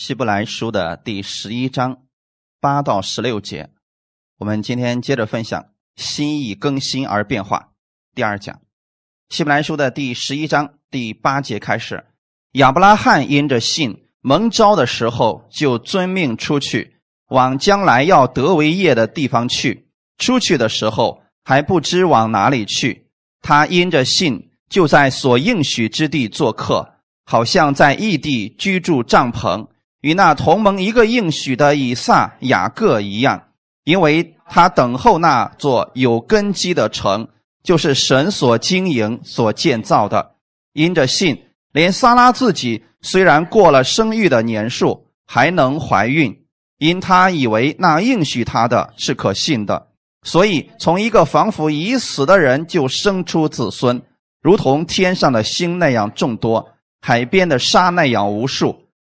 希伯来书的第十一章八到十六节，我们今天接着分享心意更新而变化第二讲。希伯来书的第十一章第八节开始，亚伯拉罕因着信蒙召的时候，就遵命出去，往将来要得为业的地方去。出去的时候还不知往哪里去，他因着信就在所应许之地做客，好像在异地居住帐篷。与那同盟一个应许的以撒、雅各一样，因为他等候那座有根基的城，就是神所经营、所建造的。因着信，连撒拉自己虽然过了生育的年数，还能怀孕，因他以为那应许他的是可信的，所以从一个仿佛已死的人就生出子孙，如同天上的星那样众多，海边的沙那样无数。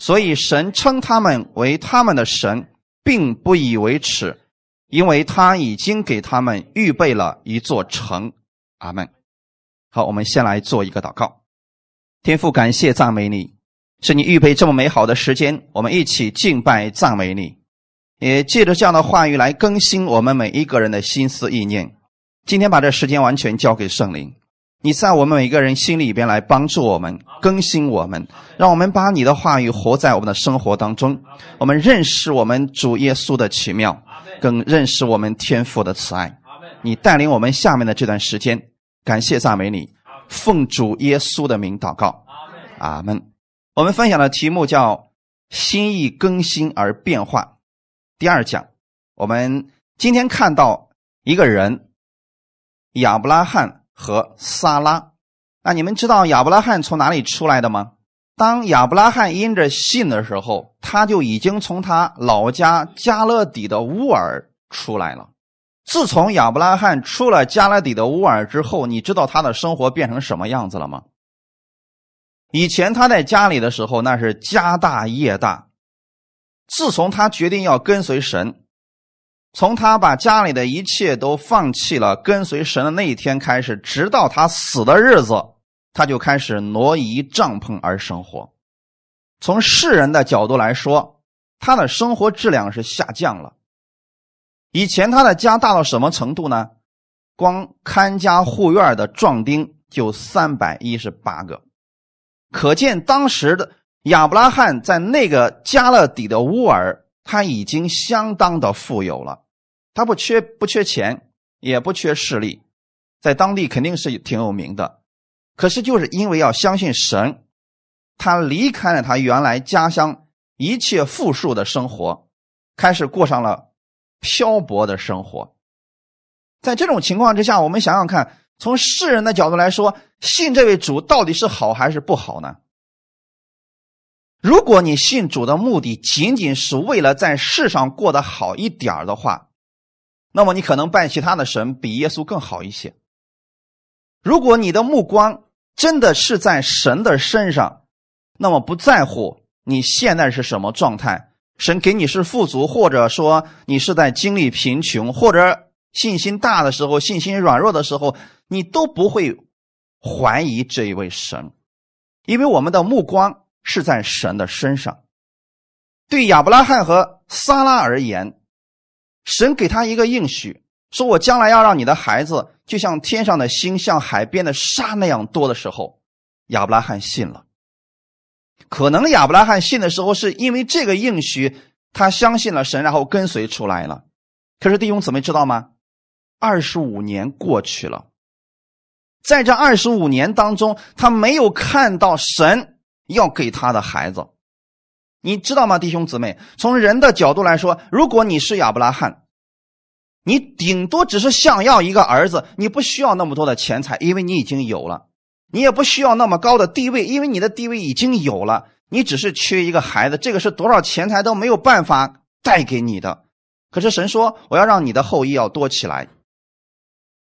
所以神称他们为他们的神，并不以为耻，因为他已经给他们预备了一座城。阿门。好，我们先来做一个祷告。天父，感谢赞美你，是你预备这么美好的时间，我们一起敬拜赞美你，也借着这样的话语来更新我们每一个人的心思意念。今天把这时间完全交给圣灵。你在我们每个人心里边来帮助我们更新我们，让我们把你的话语活在我们的生活当中。我们认识我们主耶稣的奇妙，更认识我们天父的慈爱。你带领我们下面的这段时间，感谢赞美你，奉主耶稣的名祷告，阿门。我们分享的题目叫“心意更新而变化”。第二讲，我们今天看到一个人亚伯拉罕。和撒拉，那你们知道亚伯拉罕从哪里出来的吗？当亚伯拉罕因着信的时候，他就已经从他老家加勒底的乌尔出来了。自从亚伯拉罕出了加勒底的乌尔之后，你知道他的生活变成什么样子了吗？以前他在家里的时候，那是家大业大。自从他决定要跟随神。从他把家里的一切都放弃了，跟随神的那一天开始，直到他死的日子，他就开始挪移帐篷而生活。从世人的角度来说，他的生活质量是下降了。以前他的家大到什么程度呢？光看家护院的壮丁就三百一十八个，可见当时的亚伯拉罕在那个加勒底的乌尔。他已经相当的富有了，他不缺不缺钱，也不缺势力，在当地肯定是挺有名的。可是就是因为要相信神，他离开了他原来家乡一切富庶的生活，开始过上了漂泊的生活。在这种情况之下，我们想想看，从世人的角度来说，信这位主到底是好还是不好呢？如果你信主的目的仅仅是为了在世上过得好一点的话，那么你可能拜其他的神比耶稣更好一些。如果你的目光真的是在神的身上，那么不在乎你现在是什么状态，神给你是富足，或者说你是在经历贫穷，或者信心大的时候、信心软弱的时候，你都不会怀疑这一位神，因为我们的目光。是在神的身上。对亚伯拉罕和撒拉而言，神给他一个应许，说我将来要让你的孩子就像天上的星、像海边的沙那样多的时候，亚伯拉罕信了。可能亚伯拉罕信的时候，是因为这个应许，他相信了神，然后跟随出来了。可是弟兄姊妹知道吗？二十五年过去了，在这二十五年当中，他没有看到神。要给他的孩子，你知道吗，弟兄姊妹？从人的角度来说，如果你是亚伯拉罕，你顶多只是想要一个儿子，你不需要那么多的钱财，因为你已经有了；你也不需要那么高的地位，因为你的地位已经有了。你只是缺一个孩子，这个是多少钱财都没有办法带给你的。可是神说，我要让你的后裔要多起来。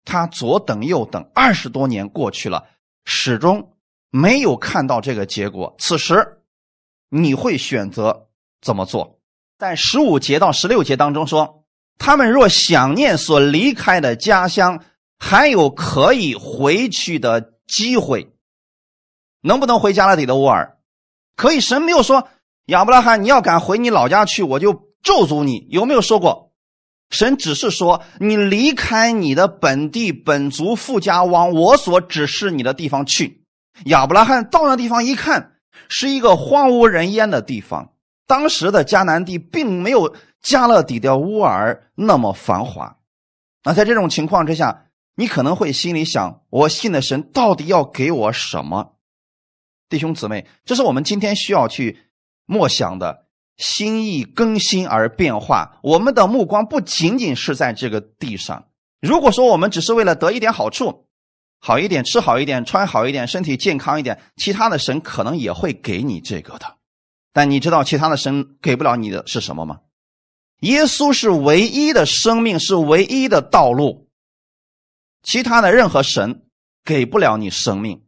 他左等右等，二十多年过去了，始终没有看到这个结果。此时，你会选择怎么做？在十五节到十六节当中说，他们若想念所离开的家乡，还有可以回去的机会，能不能回加勒底的乌尔？可以，神没有说亚伯拉罕你要敢回你老家去，我就咒诅你。有没有说过？神只是说，你离开你的本地本族富家，往我所指示你的地方去。亚伯拉罕到那地方一看，是一个荒无人烟的地方。当时的迦南地并没有加勒底的乌尔那么繁华。那在这种情况之下，你可能会心里想：我信的神到底要给我什么？弟兄姊妹，这是我们今天需要去默想的。心意更新而变化，我们的目光不仅仅是在这个地上。如果说我们只是为了得一点好处，好一点吃好一点穿好一点身体健康一点，其他的神可能也会给你这个的。但你知道其他的神给不了你的是什么吗？耶稣是唯一的生命，是唯一的道路。其他的任何神给不了你生命，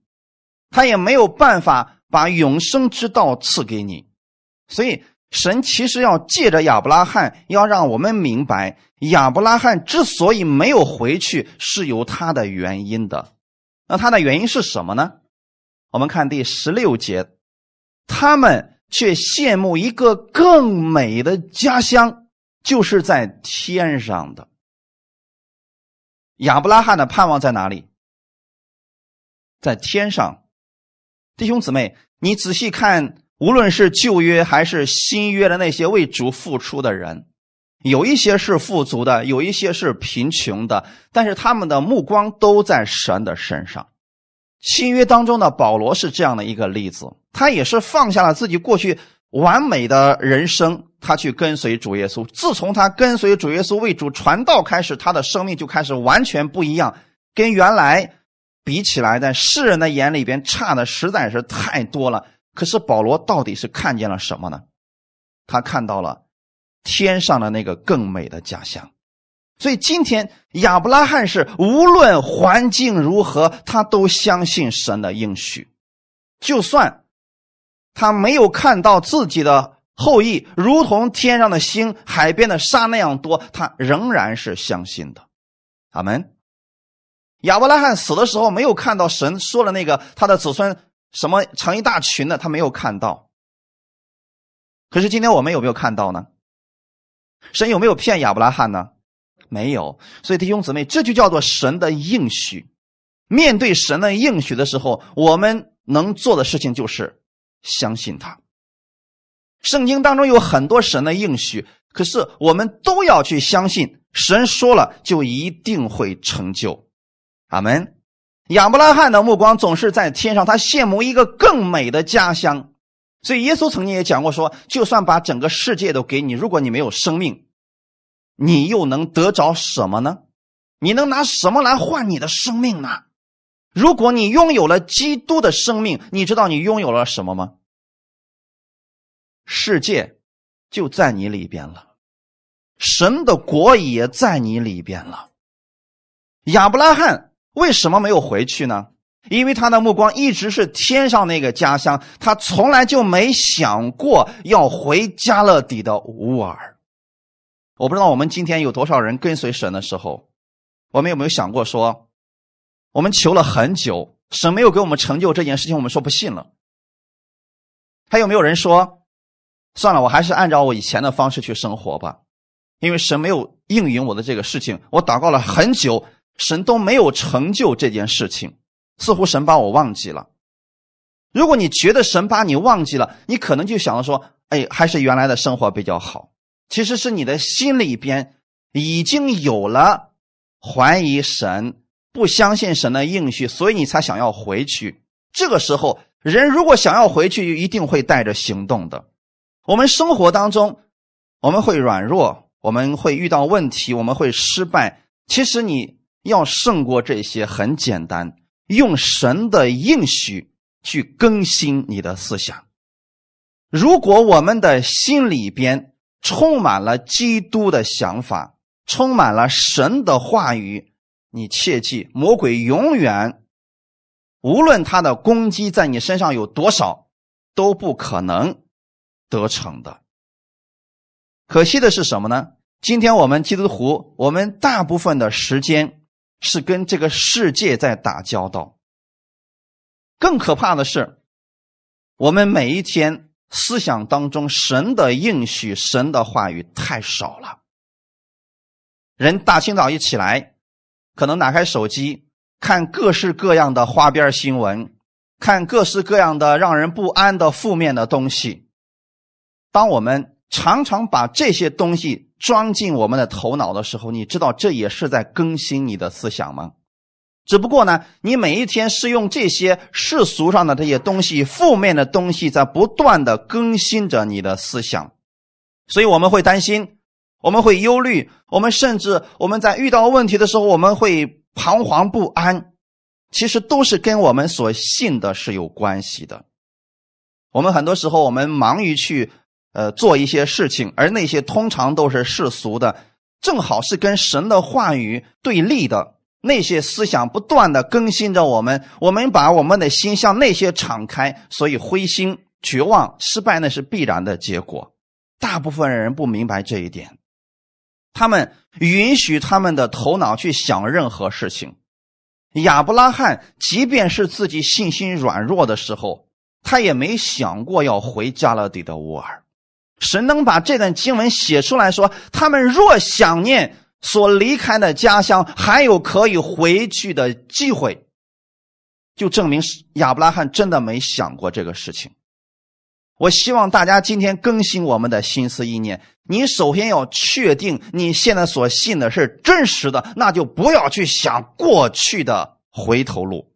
他也没有办法把永生之道赐给你，所以。神其实要借着亚伯拉罕，要让我们明白，亚伯拉罕之所以没有回去，是有他的原因的。那他的原因是什么呢？我们看第十六节，他们却羡慕一个更美的家乡，就是在天上的。亚伯拉罕的盼望在哪里？在天上。弟兄姊妹，你仔细看。无论是旧约还是新约的那些为主付出的人，有一些是富足的，有一些是贫穷的，但是他们的目光都在神的身上。新约当中的保罗是这样的一个例子，他也是放下了自己过去完美的人生，他去跟随主耶稣。自从他跟随主耶稣为主传道开始，他的生命就开始完全不一样，跟原来比起来，在世人的眼里边差的实在是太多了。可是保罗到底是看见了什么呢？他看到了天上的那个更美的家乡。所以今天亚伯拉罕是无论环境如何，他都相信神的应许。就算他没有看到自己的后裔如同天上的星、海边的沙那样多，他仍然是相信的。阿门。亚伯拉罕死的时候没有看到神说了那个他的子孙。什么成一大群的，他没有看到。可是今天我们有没有看到呢？神有没有骗亚伯拉罕呢？没有。所以弟兄姊妹，这就叫做神的应许。面对神的应许的时候，我们能做的事情就是相信他。圣经当中有很多神的应许，可是我们都要去相信，神说了就一定会成就。阿门。亚伯拉罕的目光总是在天上，他羡慕一个更美的家乡。所以耶稣曾经也讲过说：“就算把整个世界都给你，如果你没有生命，你又能得着什么呢？你能拿什么来换你的生命呢？如果你拥有了基督的生命，你知道你拥有了什么吗？世界就在你里边了，神的国也在你里边了。亚伯拉罕。为什么没有回去呢？因为他的目光一直是天上那个家乡，他从来就没想过要回加勒底的乌尔。我不知道我们今天有多少人跟随神的时候，我们有没有想过说，我们求了很久，神没有给我们成就这件事情，我们说不信了。还有没有人说，算了，我还是按照我以前的方式去生活吧，因为神没有应允我的这个事情，我祷告了很久。神都没有成就这件事情，似乎神把我忘记了。如果你觉得神把你忘记了，你可能就想着说：“哎，还是原来的生活比较好。”其实是你的心里边已经有了怀疑神、不相信神的应许，所以你才想要回去。这个时候，人如果想要回去，就一定会带着行动的。我们生活当中，我们会软弱，我们会遇到问题，我们会失败。其实你。要胜过这些很简单，用神的应许去更新你的思想。如果我们的心里边充满了基督的想法，充满了神的话语，你切记，魔鬼永远，无论他的攻击在你身上有多少，都不可能得逞的。可惜的是什么呢？今天我们基督徒，我们大部分的时间是跟这个世界在打交道。更可怕的是，我们每一天思想当中神的应许、神的话语太少了。人大清早一起来，可能打开手机看各式各样的花边新闻，看各式各样的让人不安的负面的东西。当我们常常把这些东西装进我们的头脑的时候，你知道这也是在更新你的思想吗？只不过呢，你每一天是用这些世俗上的这些东西、负面的东西，在不断的更新着你的思想，所以我们会担心，我们会忧虑，我们甚至我们在遇到问题的时候，我们会彷徨不安。其实都是跟我们所信的是有关系的。我们很多时候我们忙于去呃做一些事情，而那些通常都是世俗的，正好是跟神的话语对立的。那些思想不断的更新着我们，我们把我们的心向那些敞开，所以灰心、绝望、失败那是必然的结果。大部分人不明白这一点，他们允许他们的头脑去想任何事情。亚伯拉罕即便是自己信心软弱的时候，他也没想过要回加勒底的乌尔。神能把这段经文写出来说，他们若想念。所离开的家乡还有可以回去的机会，就证明亚伯拉罕真的没想过这个事情。我希望大家今天更新我们的心思意念。你首先要确定你现在所信的是真实的，那就不要去想过去的回头路。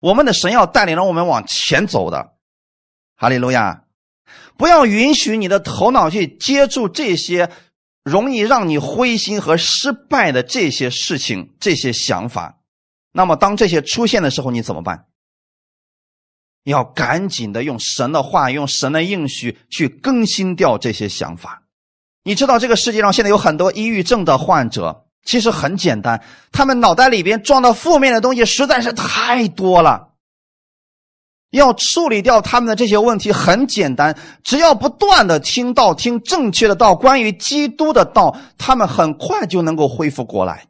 我们的神要带领着我们往前走的，哈利路亚！不要允许你的头脑去接触这些。容易让你灰心和失败的这些事情、这些想法，那么当这些出现的时候，你怎么办？要赶紧的用神的话、用神的应许去更新掉这些想法。你知道这个世界上现在有很多抑郁症的患者，其实很简单，他们脑袋里边装的负面的东西实在是太多了。要处理掉他们的这些问题很简单，只要不断的听道、听正确的道，关于基督的道，他们很快就能够恢复过来。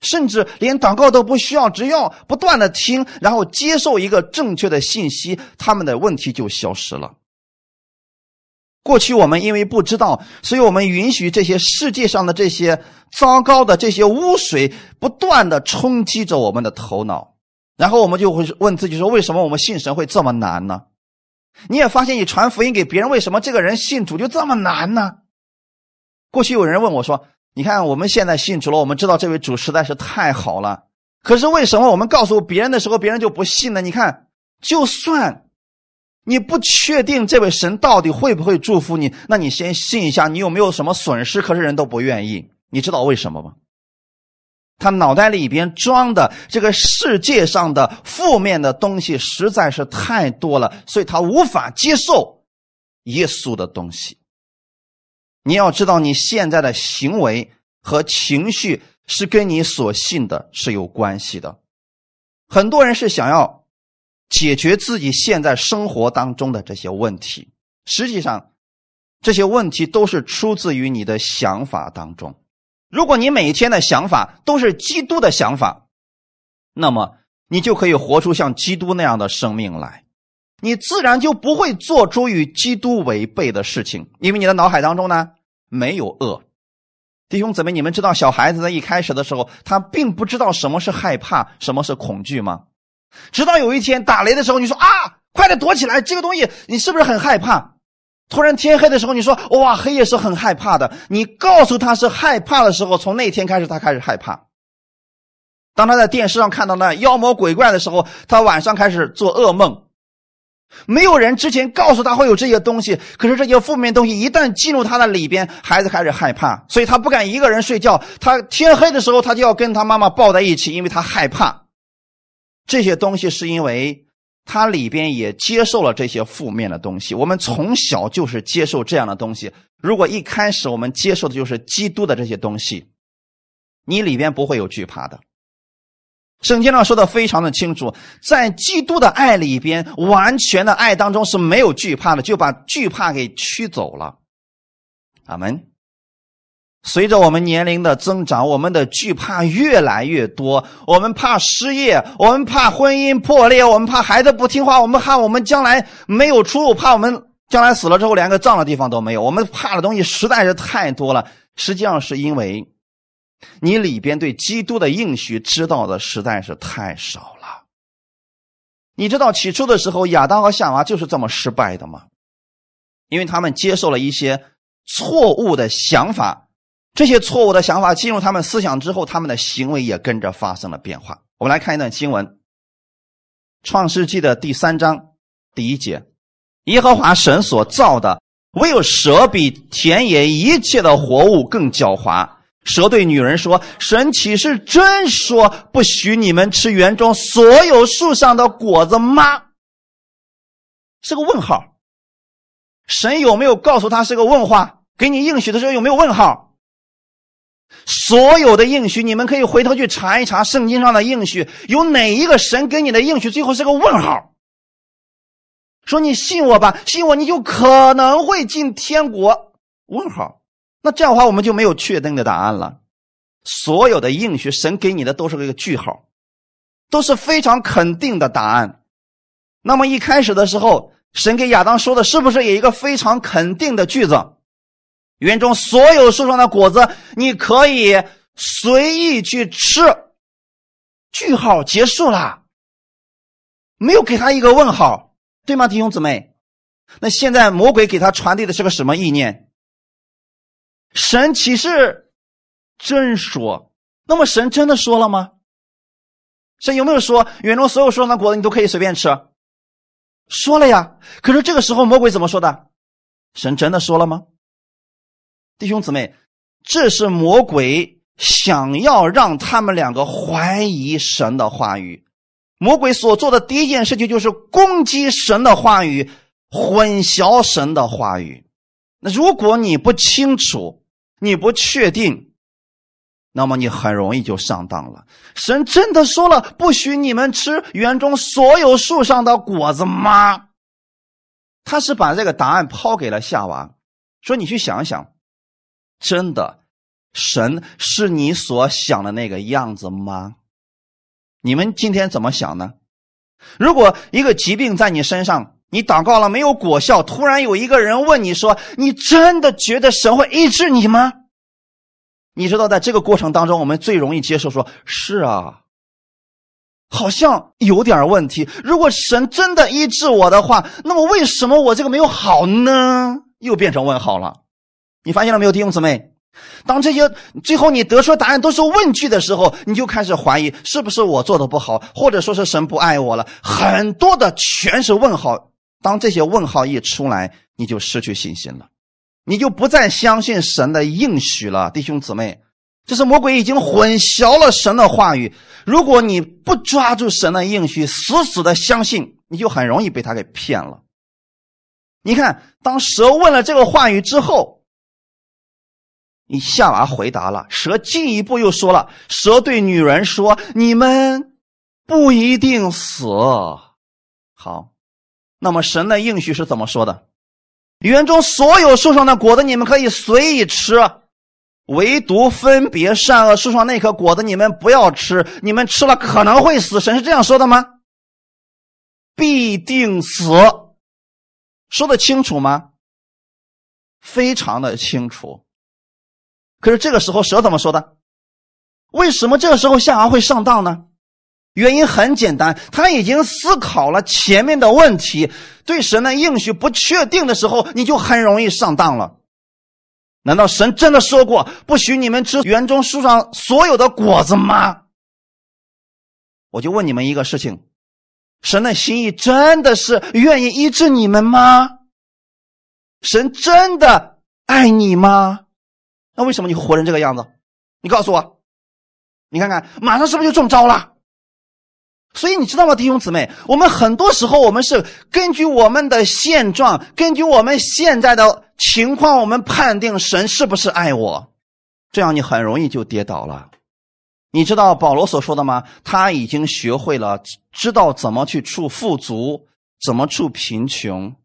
甚至连祷告都不需要，只要不断的听，然后接受一个正确的信息，他们的问题就消失了。过去我们因为不知道，所以我们允许这些世界上的这些糟糕的这些污水不断的冲击着我们的头脑。然后我们就会问自己说：为什么我们信神会这么难呢？你也发现你传福音给别人，为什么这个人信主就这么难呢？过去有人问我说：“你看我们现在信主了，我们知道这位主实在是太好了。可是为什么我们告诉别人的时候，别人就不信呢？你看，就算你不确定这位神到底会不会祝福你，那你先信一下，你有没有什么损失？可是人都不愿意，你知道为什么吗？”他脑袋里边装的这个世界上的负面的东西实在是太多了，所以他无法接受耶稣的东西。你要知道，你现在的行为和情绪是跟你所信的是有关系的。很多人是想要解决自己现在生活当中的这些问题，实际上这些问题都是出自于你的想法当中。如果你每天的想法都是基督的想法，那么你就可以活出像基督那样的生命来，你自然就不会做出与基督违背的事情，因为你的脑海当中呢没有恶。弟兄姊妹，你们知道小孩子在一开始的时候，他并不知道什么是害怕，什么是恐惧吗？直到有一天打雷的时候，你说啊，快点躲起来，这个东西你是不是很害怕？突然天黑的时候，你说哇，黑夜是很害怕的。你告诉他是害怕的时候，从那天开始他开始害怕。当他在电视上看到那妖魔鬼怪的时候，他晚上开始做噩梦。没有人之前告诉他会有这些东西，可是这些负面东西一旦进入他的里边，孩子开始害怕，所以他不敢一个人睡觉。他天黑的时候，他就要跟他妈妈抱在一起，因为他害怕。这些东西是因为。他里边也接受了这些负面的东西。我们从小就是接受这样的东西。如果一开始我们接受的就是基督的这些东西，你里边不会有惧怕的。圣经上说的非常的清楚，在基督的爱里边，完全的爱当中是没有惧怕的，就把惧怕给驱走了。阿门。随着我们年龄的增长，我们的惧怕越来越多。我们怕失业，我们怕婚姻破裂，我们怕孩子不听话，我们怕我们将来没有出路，怕我们将来死了之后连个葬的地方都没有。我们怕的东西实在是太多了。实际上是因为你里边对基督的应许知道的实在是太少了。你知道起初的时候亚当和夏娃就是这么失败的吗？因为他们接受了一些错误的想法。这些错误的想法进入他们思想之后，他们的行为也跟着发生了变化。我们来看一段经文，《创世纪》的第三章第一节：耶和华神所造的，唯有蛇比田野一切的活物更狡猾。蛇对女人说：“神岂是真说不许你们吃园中所有树上的果子吗？”是个问号。神有没有告诉他是个问话？给你应许的时候有没有问号？所有的应许，你们可以回头去查一查圣经上的应许，有哪一个神给你的应许最后是个问号？说你信我吧，信我你就可能会进天国？问号？那这样的话我们就没有确定的答案了。所有的应许，神给你的都是一个句号，都是非常肯定的答案。那么一开始的时候，神给亚当说的是不是有一个非常肯定的句子？园中所有树上的果子，你可以随意去吃。句号结束了，没有给他一个问号，对吗，弟兄姊妹？那现在魔鬼给他传递的是个什么意念？神岂是真说？那么神真的说了吗？神有没有说园中所有树上的果子你都可以随便吃？说了呀。可是这个时候魔鬼怎么说的？神真的说了吗？弟兄姊妹，这是魔鬼想要让他们两个怀疑神的话语。魔鬼所做的第一件事情就是攻击神的话语，混淆神的话语。那如果你不清楚，你不确定，那么你很容易就上当了。神真的说了不许你们吃园中所有树上的果子吗？他是把这个答案抛给了夏娃，说你去想想。真的，神是你所想的那个样子吗？你们今天怎么想呢？如果一个疾病在你身上，你祷告了没有果效，突然有一个人问你说：“你真的觉得神会医治你吗？”你知道，在这个过程当中，我们最容易接受说：“是啊，好像有点问题。如果神真的医治我的话，那么为什么我这个没有好呢？”又变成问号了。你发现了没有，弟兄姊妹？当这些最后你得出答案都是问句的时候，你就开始怀疑是不是我做的不好，或者说是神不爱我了。很多的全是问号。当这些问号一出来，你就失去信心了，你就不再相信神的应许了，弟兄姊妹。这是魔鬼已经混淆了神的话语。如果你不抓住神的应许，死死的相信，你就很容易被他给骗了。你看，当蛇问了这个话语之后。你夏娃回答了，蛇进一步又说了：“蛇对女人说，你们不一定死。”好，那么神的应许是怎么说的？园中所有树上的果子你们可以随意吃，唯独分别善恶树上那颗果子你们不要吃，你们吃了可能会死。神是这样说的吗？必定死，说的清楚吗？非常的清楚。可是这个时候蛇怎么说的？为什么这个时候夏娃会上当呢？原因很简单，他已经思考了前面的问题，对神的应许不确定的时候，你就很容易上当了。难道神真的说过不许你们吃园中树上所有的果子吗？我就问你们一个事情：神的心意真的是愿意医治你们吗？神真的爱你吗？那为什么你会活成这个样子？你告诉我，你看看，马上是不是就中招了？所以你知道吗，弟兄姊妹？我们很多时候我们是根据我们的现状，根据我们现在的情况，我们判定神是不是爱我，这样你很容易就跌倒了。你知道保罗所说的吗？他已经学会了知道怎么去处富足，怎么处贫穷，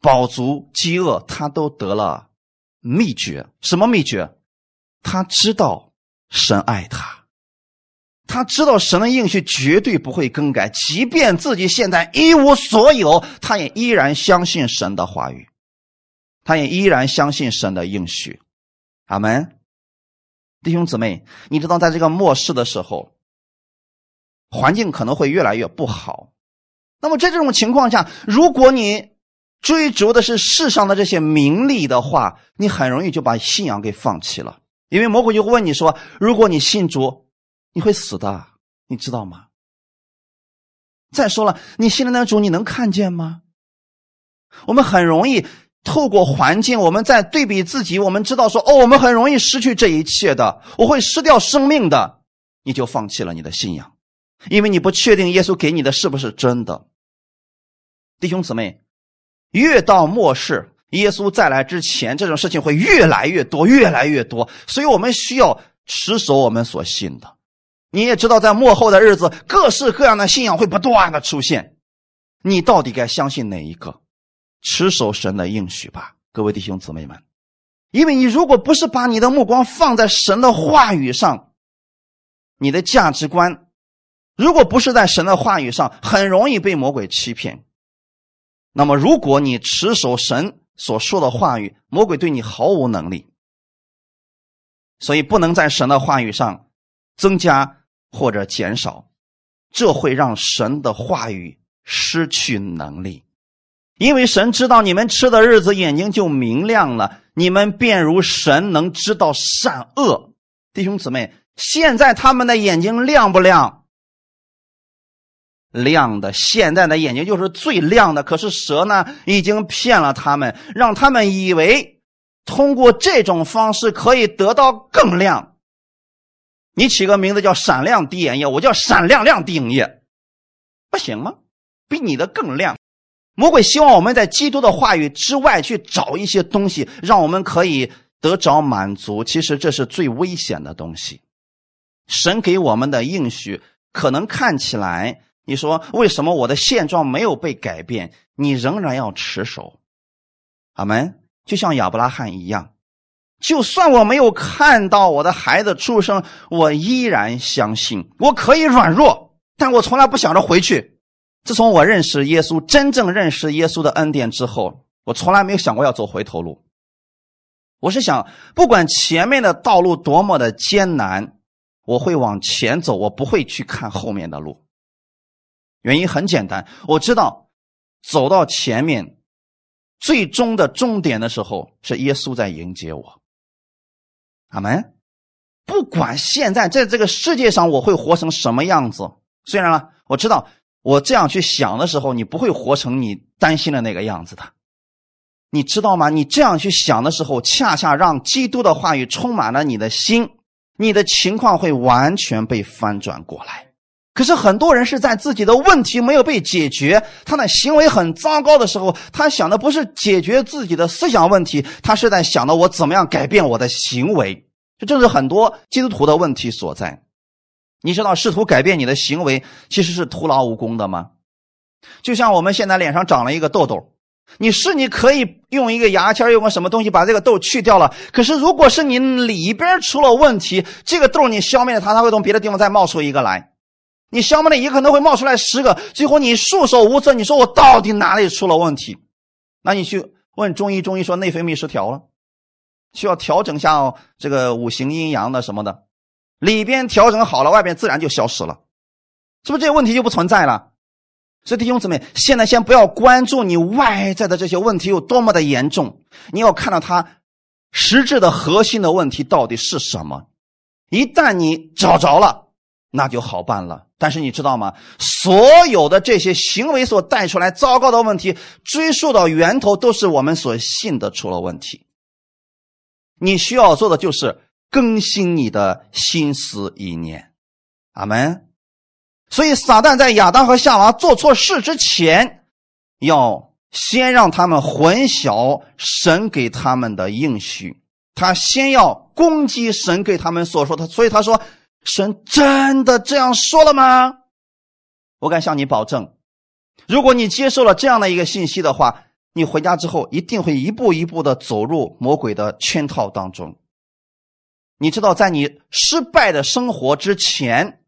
饱足饥饿，他都得了秘诀。什么秘诀？他知道神爱他，他知道神的应许绝对不会更改，即便自己现在一无所有，他也依然相信神的话语，他也依然相信神的应许。阿门。弟兄姊妹，你知道，在这个末世的时候，环境可能会越来越不好。那么在这种情况下，如果你追逐的是世上的这些名利的话，你很容易就把信仰给放弃了。因为魔鬼就会问你说：“如果你信主，你会死的，你知道吗？”再说了，你信的那主，你能看见吗？我们很容易。透过环境，我们在对比自己，我们知道说，哦，我们很容易失去这一切的，我会失掉生命的，你就放弃了你的信仰，因为你不确定耶稣给你的是不是真的。弟兄姊妹，越到末世，耶稣再来之前，这种事情会越来越多，越来越多，所以我们需要持守我们所信的。你也知道，在末后的日子，各式各样的信仰会不断的出现，你到底该相信哪一个？持守神的应许吧，各位弟兄姊妹们，因为你如果不是把你的目光放在神的话语上，你的价值观如果不是在神的话语上，很容易被魔鬼欺骗。那么，如果你持守神所说的话语，魔鬼对你毫无能力，所以不能在神的话语上增加或者减少，这会让神的话语失去能力。因为神知道你们吃的日子，眼睛就明亮了，你们便如神能知道善恶。弟兄姊妹，现在他们的眼睛亮不亮？亮的，现在的眼睛就是最亮的。可是蛇呢，已经骗了他们，让他们以为通过这种方式可以得到更亮。你起个名字叫“闪亮滴眼液”，我叫“闪亮亮滴眼液”，不行吗？比你的更亮。魔鬼希望我们在基督的话语之外去找一些东西，让我们可以得着满足。其实这是最危险的东西。神给我们的应许，可能看起来，你说为什么我的现状没有被改变？你仍然要持守。阿门。就像亚伯拉罕一样，就算我没有看到我的孩子出生，我依然相信我可以软弱，但我从来不想着回去。自从我认识耶稣，真正认识耶稣的恩典之后，我从来没有想过要走回头路。我是想，不管前面的道路多么的艰难，我会往前走，我不会去看后面的路。原因很简单，我知道走到前面，最终的终点的时候，是耶稣在迎接我。阿门。不管现在在这个世界上我会活成什么样子，虽然呢，我知道。我这样去想的时候，你不会活成你担心的那个样子的，你知道吗？你这样去想的时候，恰恰让基督的话语充满了你的心，你的情况会完全被翻转过来。可是很多人是在自己的问题没有被解决，他的行为很糟糕的时候，他想的不是解决自己的思想问题，他是在想的我怎么样改变我的行为。这正是很多基督徒的问题所在。你知道试图改变你的行为其实是徒劳无功的吗？就像我们现在脸上长了一个痘痘，你是你可以用一个牙签，用个什么东西把这个痘去掉了。可是如果是你里边出了问题，这个痘你消灭了它，它会从别的地方再冒出一个来。你消灭了一个，可能会冒出来十个，最后你束手无策。你说我到底哪里出了问题？那你去问中医，中医说内分泌失调了，需要调整下这个五行阴阳的什么的。里边调整好了，外边自然就消失了，是不是这个问题就不存在了？所以弟兄姊妹，现在先不要关注你外在的这些问题有多么的严重，你要看到它实质的核心的问题到底是什么。一旦你找着了，那就好办了。但是你知道吗？所有的这些行为所带出来糟糕的问题，追溯到源头都是我们所信的出了问题。你需要做的就是。更新你的心思意念，阿门。所以撒旦在亚当和夏娃做错事之前，要先让他们混淆神给他们的应许，他先要攻击神给他们所说的。所以他说：“神真的这样说了吗？”我敢向你保证，如果你接受了这样的一个信息的话，你回家之后一定会一步一步的走入魔鬼的圈套当中。你知道，在你失败的生活之前，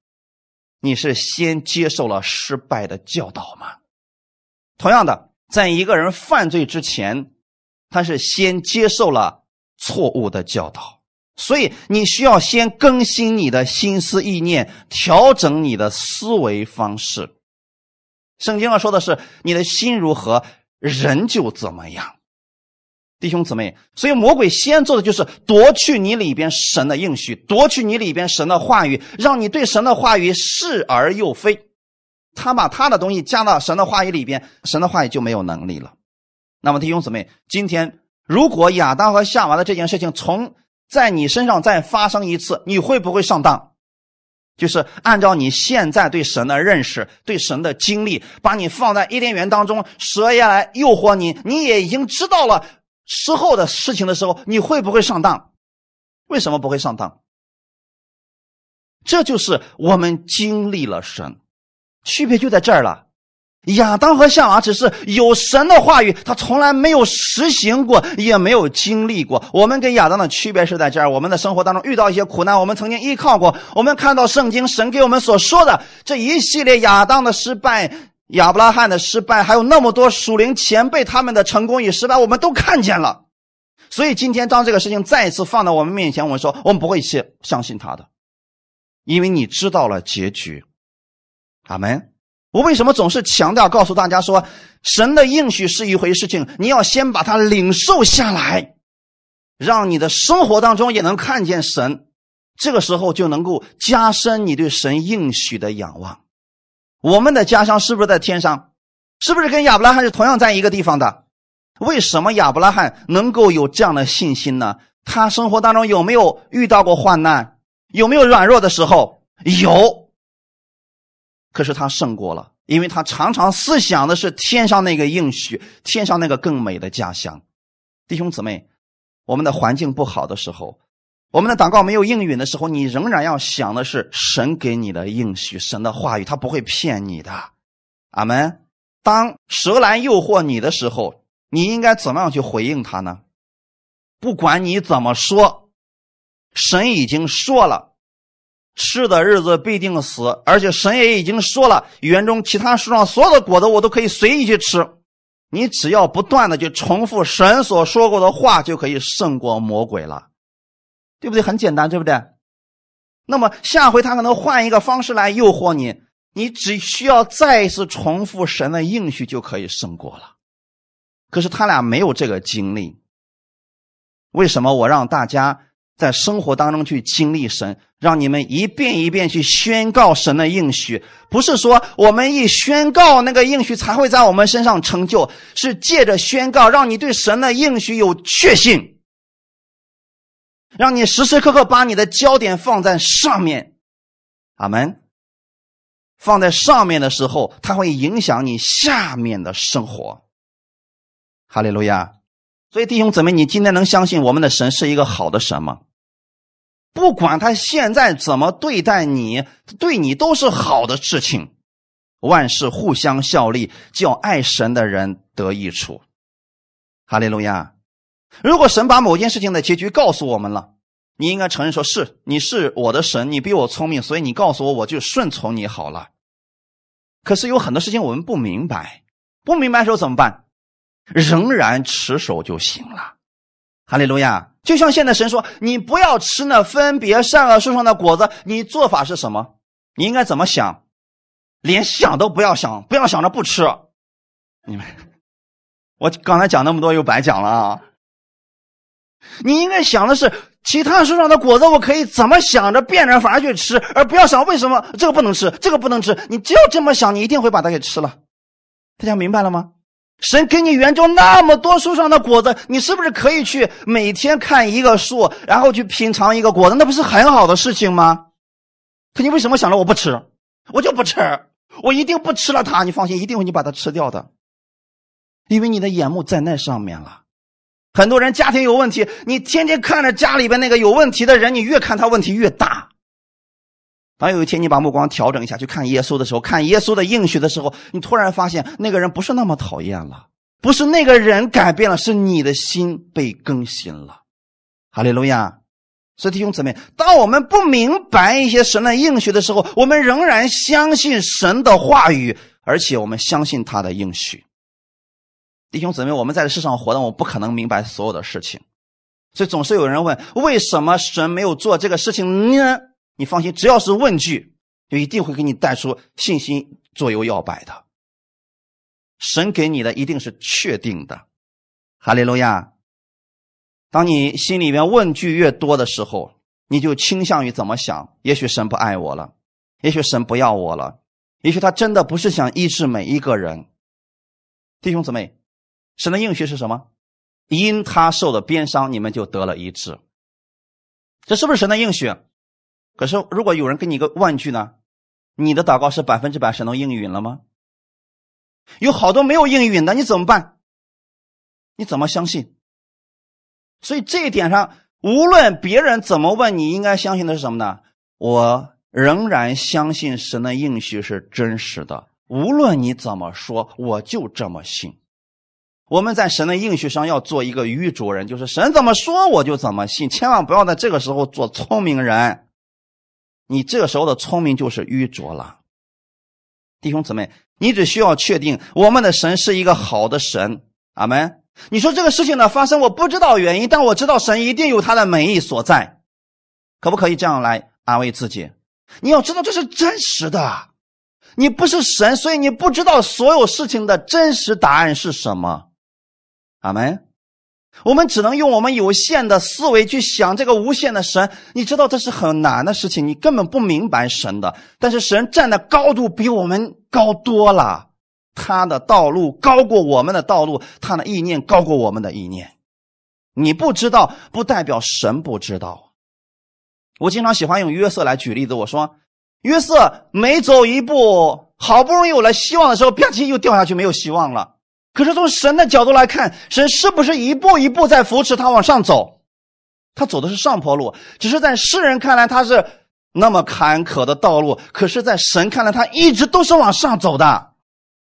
你是先接受了失败的教导吗？同样的，在一个人犯罪之前，他是先接受了错误的教导，所以你需要先更新你的心思意念，调整你的思维方式。圣经上说的是：“你的心如何，人就怎么样。”弟兄姊妹，所以魔鬼先做的就是夺去你里边神的应许，夺去你里边神的话语，让你对神的话语视而又非。他把他的东西加到神的话语里边，神的话语就没有能力了。那么弟兄姊妹，今天如果亚当和夏娃的这件事情从在你身上再发生一次，你会不会上当？就是按照你现在对神的认识、对神的经历，把你放在伊甸园当中，蛇也来诱惑你，你也已经知道了。之后的事情的时候，你会不会上当？为什么不会上当？这就是我们经历了神，区别就在这儿了。亚当和夏娃只是有神的话语，他从来没有实行过，也没有经历过。我们跟亚当的区别是在这儿：我们的生活当中遇到一些苦难，我们曾经依靠过，我们看到圣经神给我们所说的这一系列亚当的失败。亚伯拉罕的失败，还有那么多属灵前辈他们的成功与失败，我们都看见了。所以今天当这个事情再一次放到我们面前，我们说我们不会去相信他的，因为你知道了结局。阿门。我为什么总是强调告诉大家说，神的应许是一回事情，你要先把它领受下来，让你的生活当中也能看见神，这个时候就能够加深你对神应许的仰望。我们的家乡是不是在天上？是不是跟亚伯拉罕是同样在一个地方的？为什么亚伯拉罕能够有这样的信心呢？他生活当中有没有遇到过患难？有没有软弱的时候？有。可是他胜过了，因为他常常思想的是天上那个应许，天上那个更美的家乡。弟兄姊妹，我们的环境不好的时候。我们的祷告没有应允的时候，你仍然要想的是神给你的应许，神的话语，他不会骗你的。阿门。当蛇来诱惑你的时候，你应该怎么样去回应他呢？不管你怎么说，神已经说了，吃的日子必定死，而且神也已经说了，园中其他树上所有的果子我都可以随意去吃。你只要不断的去重复神所说过的话，就可以胜过魔鬼了。对不对？很简单，对不对？那么下回他可能换一个方式来诱惑你，你只需要再一次重复神的应许就可以胜过了。可是他俩没有这个经历。为什么我让大家在生活当中去经历神，让你们一遍一遍去宣告神的应许？不是说我们一宣告那个应许才会在我们身上成就，是借着宣告让你对神的应许有确信。让你时时刻刻把你的焦点放在上面，阿门。放在上面的时候，它会影响你下面的生活。哈利路亚！所以弟兄姊妹，你今天能相信我们的神是一个好的神吗？不管他现在怎么对待你，对你都是好的事情。万事互相效力，叫爱神的人得益处。哈利路亚！如果神把某件事情的结局告诉我们了，你应该承认说是你是我的神，你比我聪明，所以你告诉我，我就顺从你好了。可是有很多事情我们不明白，不明白时候怎么办？仍然持守就行了。哈利路亚！就像现在神说，你不要吃那分别善恶树上的果子，你做法是什么？你应该怎么想？连想都不要想，不要想着不吃。你们，我刚才讲那么多又白讲了啊！你应该想的是，其他树上的果子我可以怎么想着变着法去吃，而不要想为什么这个不能吃，这个不能吃。你只要这么想，你一定会把它给吃了。大家明白了吗？神给你园中那么多树上的果子，你是不是可以去每天看一个树，然后去品尝一个果子？那不是很好的事情吗？可你为什么想着我不吃？我就不吃，我一定不吃了它。你放心，一定会你把它吃掉的，因为你的眼目在那上面了。很多人家庭有问题，你天天看着家里边那个有问题的人，你越看他问题越大。当有一天你把目光调整一下，去看耶稣的时候，看耶稣的应许的时候，你突然发现那个人不是那么讨厌了，不是那个人改变了，是你的心被更新了。哈利路亚！所以弟兄姊妹，当我们不明白一些神的应许的时候，我们仍然相信神的话语，而且我们相信他的应许。弟兄姊妹，我们在世上活的，我不可能明白所有的事情，所以总是有人问：为什么神没有做这个事情呢？你放心，只要是问句，就一定会给你带出信心左右摇摆的。神给你的一定是确定的，哈利路亚。当你心里面问句越多的时候，你就倾向于怎么想？也许神不爱我了，也许神不要我了，也许他真的不是想医治每一个人。弟兄姊妹，神的应许是什么？因他受的鞭伤，你们就得了医治。这是不是神的应许？可是，如果有人给你个问句呢？你的祷告是百分之百神能应允了吗？有好多没有应允的，你怎么办？你怎么相信？所以这一点上，无论别人怎么问，你应该相信的是什么呢？我仍然相信神的应许是真实的。无论你怎么说，我就这么信。我们在神的应许上要做一个愚主人，就是神怎么说我就怎么信，千万不要在这个时候做聪明人。你这个时候的聪明就是愚拙了，弟兄姊妹，你只需要确定我们的神是一个好的神，阿门。你说这个事情的发生，我不知道原因，但我知道神一定有他的美意所在，可不可以这样来安慰自己？你要知道这是真实的，你不是神，所以你不知道所有事情的真实答案是什么，阿门。我们只能用我们有限的思维去想这个无限的神，你知道这是很难的事情，你根本不明白神的。但是神站的高度比我们高多了，他的道路高过我们的道路，他的意念高过我们的意念。你不知道，不代表神不知道。我经常喜欢用约瑟来举例子，我说约瑟每走一步，好不容易有了希望的时候，啪叽又掉下去，没有希望了。可是从神的角度来看，神是不是一步一步在扶持他往上走？他走的是上坡路，只是在世人看来他是那么坎坷的道路，可是，在神看来他一直都是往上走的。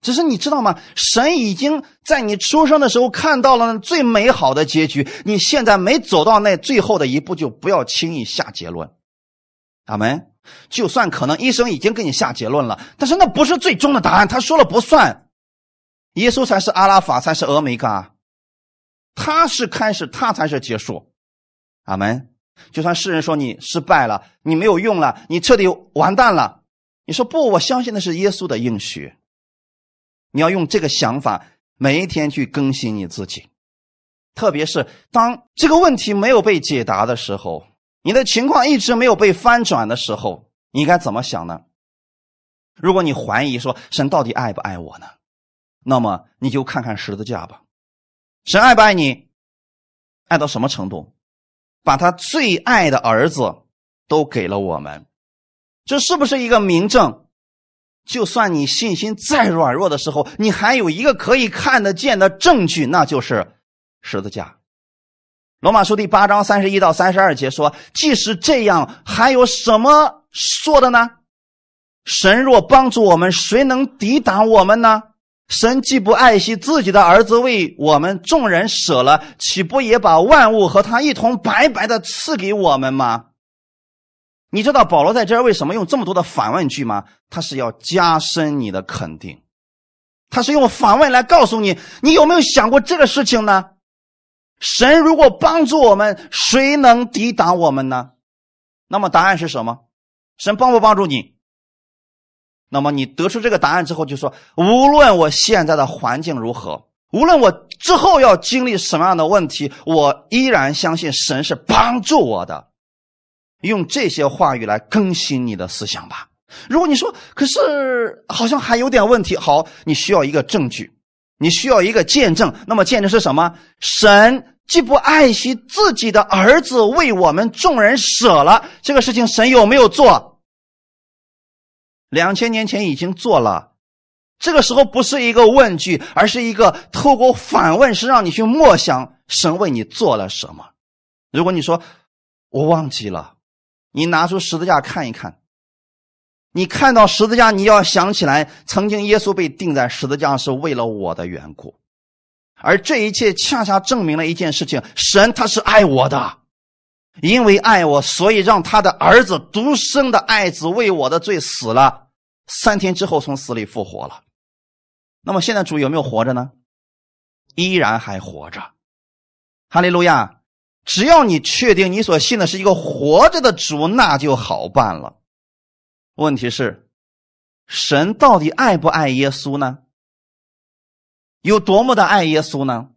只是你知道吗？神已经在你出生的时候看到了最美好的结局，你现在没走到那最后的一步，就不要轻易下结论。阿门。就算可能医生已经给你下结论了，但是那不是最终的答案，他说了不算。耶稣才是阿拉法，才是俄梅嘎，他是开始，他才是结束。阿门。就算世人说你失败了，你没有用了，你彻底完蛋了，你说不，我相信的是耶稣的应许。你要用这个想法，每一天去更新你自己。特别是当这个问题没有被解答的时候，你的情况一直没有被翻转的时候，你应该怎么想呢？如果你怀疑说神到底爱不爱我呢？那么你就看看十字架吧，神爱不爱你？爱到什么程度？把他最爱的儿子都给了我们，这是不是一个明证？就算你信心再软弱的时候，你还有一个可以看得见的证据，那就是十字架。罗马书第八章三十一到三十二节说：“即使这样，还有什么说的呢？神若帮助我们，谁能抵挡我们呢？”神既不爱惜自己的儿子，为我们众人舍了，岂不也把万物和他一同白白的赐给我们吗？你知道保罗在这儿为什么用这么多的反问句吗？他是要加深你的肯定，他是用反问来告诉你：你有没有想过这个事情呢？神如果帮助我们，谁能抵挡我们呢？那么答案是什么？神帮不帮助你？那么你得出这个答案之后，就说：无论我现在的环境如何，无论我之后要经历什么样的问题，我依然相信神是帮助我的。用这些话语来更新你的思想吧。如果你说，可是好像还有点问题，好，你需要一个证据，你需要一个见证。那么见证是什么？神既不爱惜自己的儿子，为我们众人舍了这个事情，神有没有做？两千年前已经做了。这个时候不是一个问句，而是一个透过反问，是让你去默想神为你做了什么。如果你说我忘记了，你拿出十字架看一看。你看到十字架，你要想起来，曾经耶稣被钉在十字架上是为了我的缘故，而这一切恰恰证明了一件事情：神他是爱我的，因为爱我，所以让他的儿子独生的爱子为我的罪死了，三天之后从死里复活了。那么现在主有没有活着呢？依然还活着，哈利路亚！只要你确定你所信的是一个活着的主，那就好办了。问题是，神到底爱不爱耶稣呢？有多么的爱耶稣呢？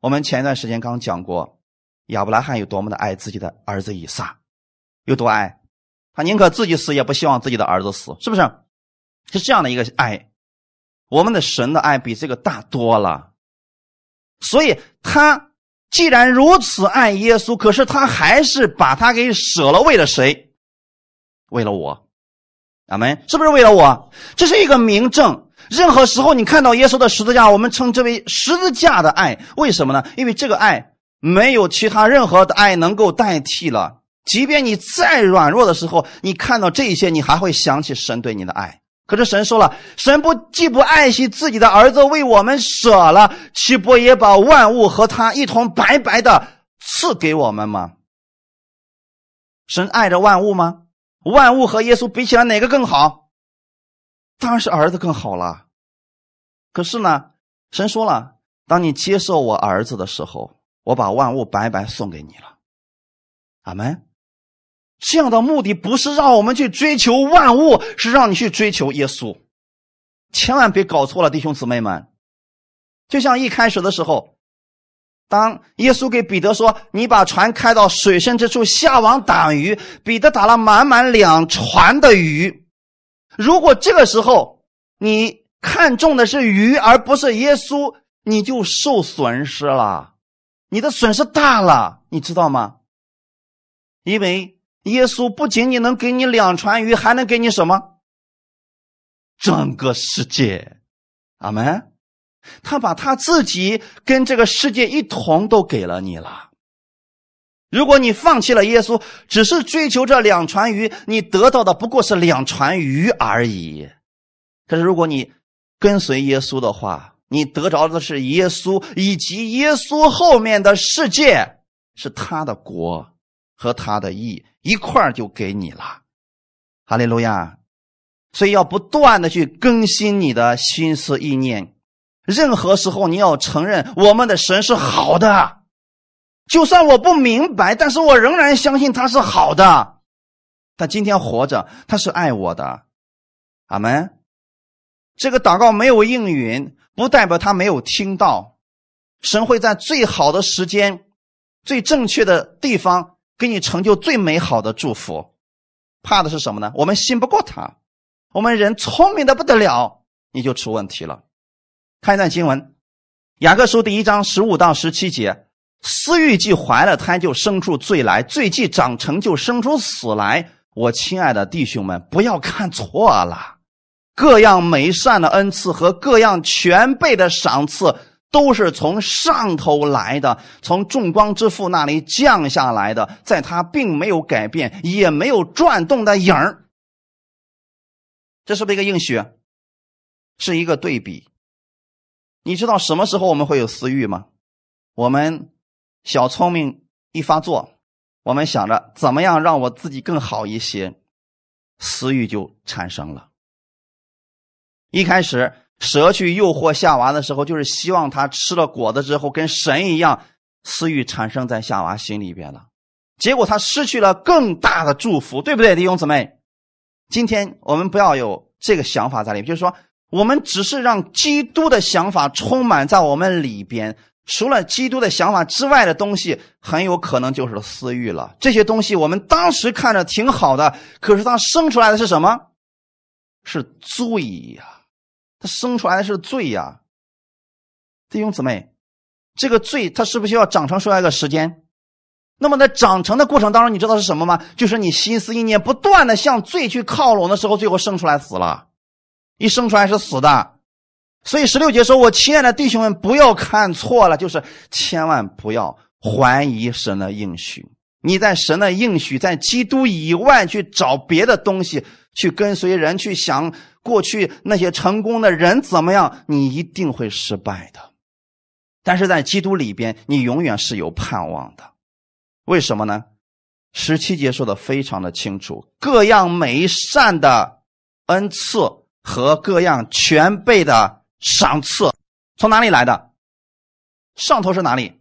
我们前一段时间刚讲过，亚伯拉罕有多么的爱自己的儿子以撒，有多爱，他宁可自己死，也不希望自己的儿子死，是不是？是这样的一个爱。我们的神的爱比这个大多了，所以他既然如此爱耶稣，可是他还是把他给舍了，为了谁？为了我，阿门，是不是为了我？这是一个明证。任何时候你看到耶稣的十字架，我们称之为十字架的爱。为什么呢？因为这个爱没有其他任何的爱能够代替了。即便你再软弱的时候，你看到这些，你还会想起神对你的爱。可是神说了，神不既不爱惜自己的儿子为我们舍了，岂不也把万物和他一同白白的赐给我们吗？神爱着万物吗？万物和耶稣比起来，哪个更好？当然是儿子更好了。可是呢，神说了，当你接受我儿子的时候，我把万物白白送给你了。阿门。这样的目的不是让我们去追求万物，是让你去追求耶稣。千万别搞错了，弟兄姊妹们。就像一开始的时候。当耶稣给彼得说：“你把船开到水深之处，下网打鱼。”彼得打了满满两船的鱼。如果这个时候你看中的是鱼而不是耶稣，你就受损失了，你的损失大了，你知道吗？因为耶稣不仅仅能给你两船鱼，还能给你什么？整个世界，阿门。他把他自己跟这个世界一同都给了你了。如果你放弃了耶稣，只是追求这两船鱼，你得到的不过是两船鱼而已。可是如果你跟随耶稣的话，你得着的是耶稣以及耶稣后面的世界，是他的国和他的义一块就给你了。哈利路亚！所以要不断的去更新你的心思意念。任何时候，你要承认我们的神是好的，就算我不明白，但是我仍然相信他是好的。他今天活着，他是爱我的，阿门。这个祷告没有应允，不代表他没有听到。神会在最好的时间、最正确的地方给你成就最美好的祝福。怕的是什么呢？我们信不过他，我们人聪明的不得了，你就出问题了。看一段经文，《雅各书》第一章十五到十七节：私欲既怀了胎，就生出罪来；罪既长成就生出死来。我亲爱的弟兄们，不要看错了，各样美善的恩赐和各样全备的赏赐，都是从上头来的，从众光之父那里降下来的，在他并没有改变，也没有转动的影儿。这是不是一个应许？是一个对比。你知道什么时候我们会有私欲吗？我们小聪明一发作，我们想着怎么样让我自己更好一些，私欲就产生了。一开始蛇去诱惑夏娃的时候，就是希望他吃了果子之后跟神一样，私欲产生在夏娃心里边了。结果他失去了更大的祝福，对不对，弟兄姊妹？今天我们不要有这个想法在里面，就是说。我们只是让基督的想法充满在我们里边，除了基督的想法之外的东西，很有可能就是私欲了。这些东西我们当时看着挺好的，可是它生出来的是什么？是罪呀！它生出来的是罪呀！弟兄姊妹，这个罪它是不是要长成出来一个时间？那么在长成的过程当中，你知道是什么吗？就是你心思意念不断的向罪去靠拢的时候，最后生出来死了，一生出来是死的。所以十六节说：“我亲爱的弟兄们，不要看错了，就是千万不要怀疑神的应许。你在神的应许，在基督以外去找别的东西，去跟随人，去想过去那些成功的人怎么样，你一定会失败的。但是在基督里边，你永远是有盼望的。为什么呢？十七节说的非常的清楚，各样美善的恩赐和各样全备的。”赏赐从哪里来的？上头是哪里？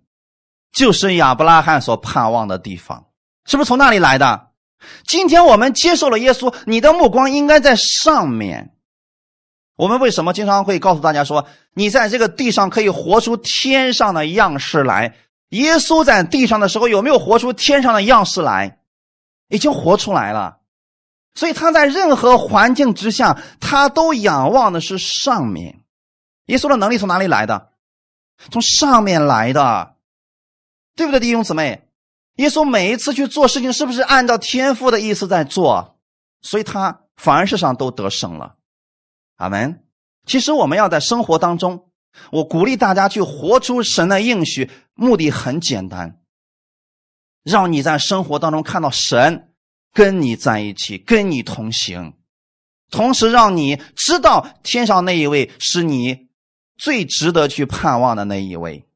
就是亚伯拉罕所盼望的地方，是不是从那里来的？今天我们接受了耶稣，你的目光应该在上面。我们为什么经常会告诉大家说，你在这个地上可以活出天上的样式来？耶稣在地上的时候有没有活出天上的样式来？已经活出来了，所以他在任何环境之下，他都仰望的是上面。耶稣的能力从哪里来的？从上面来的，对不对，弟兄姊妹？耶稣每一次去做事情，是不是按照天父的意思在做？所以他凡事上都得胜了。阿门。其实我们要在生活当中，我鼓励大家去活出神的应许，目的很简单，让你在生活当中看到神跟你在一起，跟你同行，同时让你知道天上那一位是你。最值得去盼望的那一位，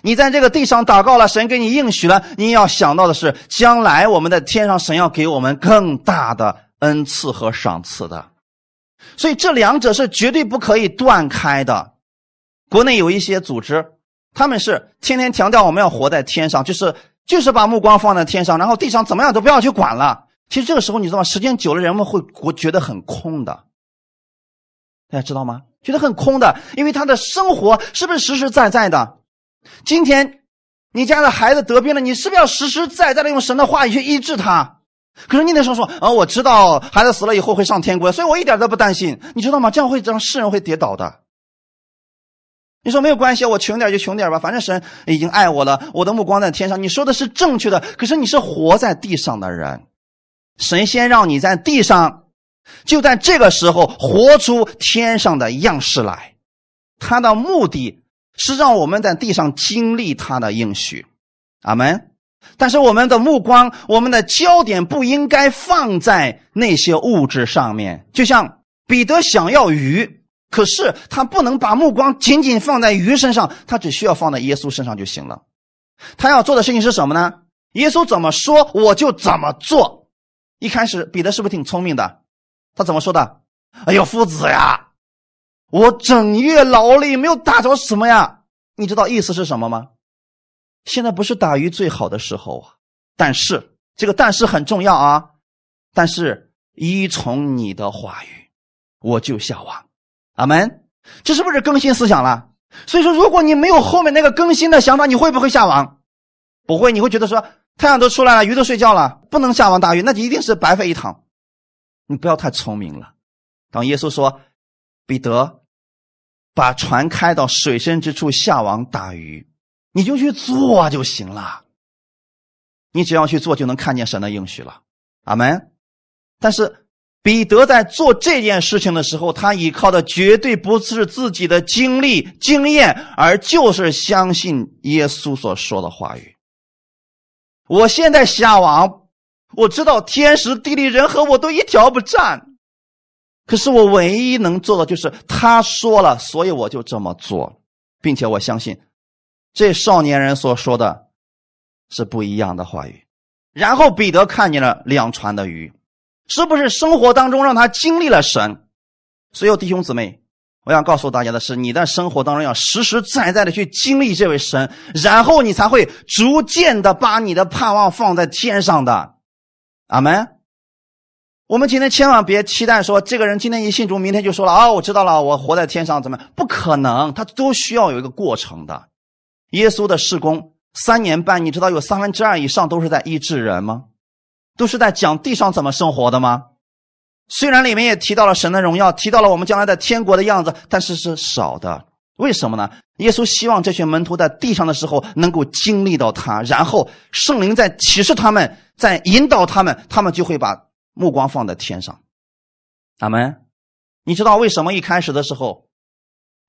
你在这个地上祷告了，神给你应许了，你要想到的是，将来我们的天上神要给我们更大的恩赐和赏赐的，所以这两者是绝对不可以断开的。国内有一些组织，他们是天天强调我们要活在天上，就是就是把目光放在天上，然后地上怎么样都不要去管了。其实这个时候你知道吗？时间久了，人们会觉得很空的，大家知道吗？觉得很空的，因为他的生活是不是实实在在的？今天你家的孩子得病了，你是不是要实实在在的用神的话语去医治他？可是你那时候说啊，我知道孩子死了以后会上天国，所以我一点都不担心。你知道吗？这样会让世人会跌倒的。你说没有关系，我穷点就穷点吧，反正神已经爱我了，我的目光在天上。你说的是正确的，可是你是活在地上的人，神先让你在地上。就在这个时候，活出天上的样式来。他的目的是让我们在地上经历他的应许，阿门。但是我们的目光，我们的焦点不应该放在那些物质上面。就像彼得想要鱼，可是他不能把目光仅仅放在鱼身上，他只需要放在耶稣身上就行了。他要做的事情是什么呢？耶稣怎么说，我就怎么做。一开始，彼得是不是挺聪明的？他怎么说的？哎呦，夫子呀，我整夜劳力没有打着什么呀？你知道意思是什么吗？现在不是打鱼最好的时候啊！但是这个但是很重要啊！但是依从你的话语，我就下网。阿门。这是不是更新思想了？所以说，如果你没有后面那个更新的想法，你会不会下网？不会，你会觉得说太阳都出来了，鱼都睡觉了，不能下网打鱼，那就一定是白费一趟。你不要太聪明了。当耶稣说：“彼得，把船开到水深之处下网打鱼，你就去做就行了。你只要去做，就能看见神的应许了。”阿门。但是彼得在做这件事情的时候，他依靠的绝对不是自己的经历、经验，而就是相信耶稣所说的话语。我现在下网。我知道天时地利人和我都一条不占，可是我唯一能做的就是他说了，所以我就这么做，并且我相信这少年人所说的是不一样的话语。然后彼得看见了两船的鱼，是不是生活当中让他经历了神？所有弟兄姊妹，我想告诉大家的是，你在生活当中要实实在在的去经历这位神，然后你才会逐渐的把你的盼望放在天上的。阿门。我们今天千万别期待说，这个人今天一信主，明天就说了啊，我知道了，我活在天上怎么？不可能，他都需要有一个过程的。耶稣的事工三年半，你知道有三分之二以上都是在医治人吗？都是在讲地上怎么生活的吗？虽然里面也提到了神的荣耀，提到了我们将来的天国的样子，但是是少的。为什么呢？耶稣希望这群门徒在地上的时候能够经历到他，然后圣灵在启示他们，在引导他们，他们就会把目光放在天上。阿门。你知道为什么一开始的时候，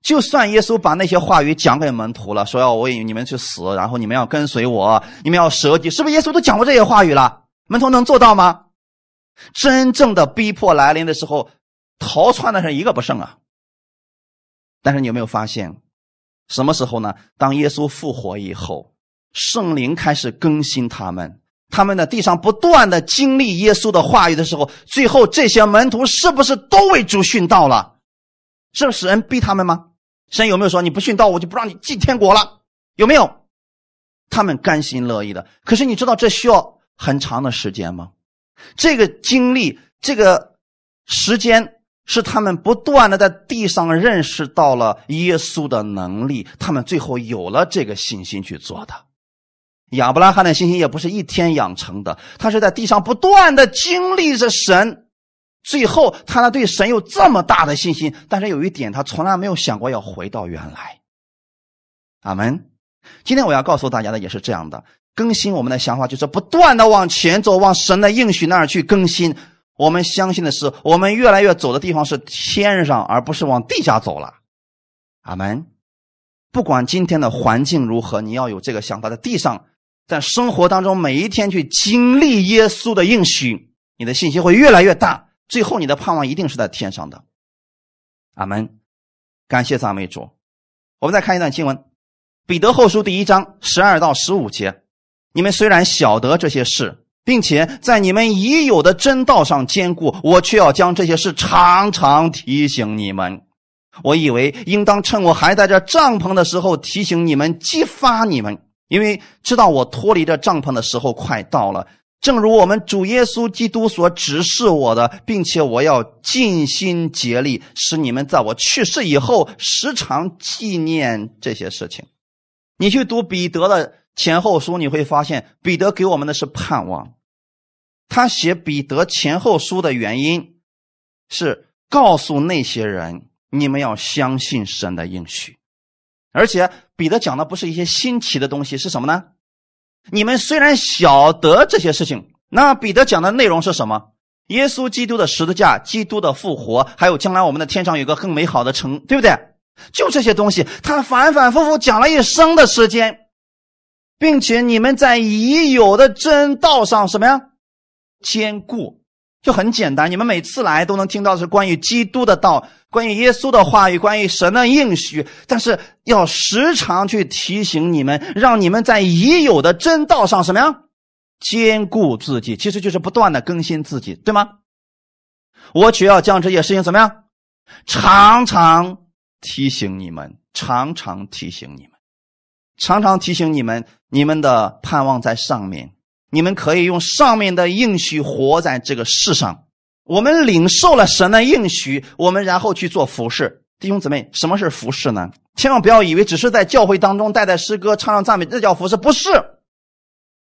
就算耶稣把那些话语讲给门徒了，说要为你们去死，然后你们要跟随我，你们要舍己，是不是耶稣都讲过这些话语了？门徒能做到吗？真正的逼迫来临的时候，逃窜的人一个不剩啊。但是你有没有发现，什么时候呢？当耶稣复活以后，圣灵开始更新他们。他们在地上不断的经历耶稣的话语的时候，最后这些门徒是不是都为主殉道了？是不是神逼他们吗？神有没有说你不殉道，我就不让你进天国了？有没有？他们甘心乐意的。可是你知道这需要很长的时间吗？这个经历，这个时间是他们不断的在地上认识到了耶稣的能力，他们最后有了这个信心去做的。亚伯拉罕的信心也不是一天养成的，他是在地上不断的经历着神，最后他呢对神有这么大的信心。但是有一点，他从来没有想过要回到原来。阿门。今天我要告诉大家的也是这样的，更新我们的想法，就是不断的往前走，往神的应许那儿去更新。我们相信的是，我们越来越走的地方是天上，而不是往地下走了。阿门。不管今天的环境如何，你要有这个想法，在地上。在生活当中，每一天去经历耶稣的应许，你的信心会越来越大。最后，你的盼望一定是在天上的。阿门。感谢赞美主。我们再看一段经文，《彼得后书》第一章十二到十五节：你们虽然晓得这些事，并且在你们已有的真道上坚固，我却要将这些事常常提醒你们。我以为应当趁我还在这帐篷的时候提醒你们，激发你们。因为知道我脱离这帐篷的时候快到了，正如我们主耶稣基督所指示我的，并且我要尽心竭力，使你们在我去世以后时常纪念这些事情。你去读彼得的前后书，你会发现彼得给我们的是盼望。他写彼得前后书的原因是告诉那些人，你们要相信神的应许。而且彼得讲的不是一些新奇的东西，是什么呢？你们虽然晓得这些事情，那彼得讲的内容是什么？耶稣基督的十字架、基督的复活，还有将来我们的天上有个更美好的城，对不对？就这些东西，他反反复复讲了一生的时间，并且你们在已有的真道上什么呀？坚固。就很简单，你们每次来都能听到是关于基督的道，关于耶稣的话语，关于神的应许。但是要时常去提醒你们，让你们在已有的真道上什么呀？坚固自己，其实就是不断的更新自己，对吗？我只要将这些事情怎么样？常常提醒你们，常常提醒你们，常常提醒你们，你们的盼望在上面。你们可以用上面的应许活在这个世上。我们领受了神的应许，我们然后去做服饰。弟兄姊妹，什么是服饰呢？千万不要以为只是在教会当中带带诗歌、唱唱赞美，这叫服饰。不是，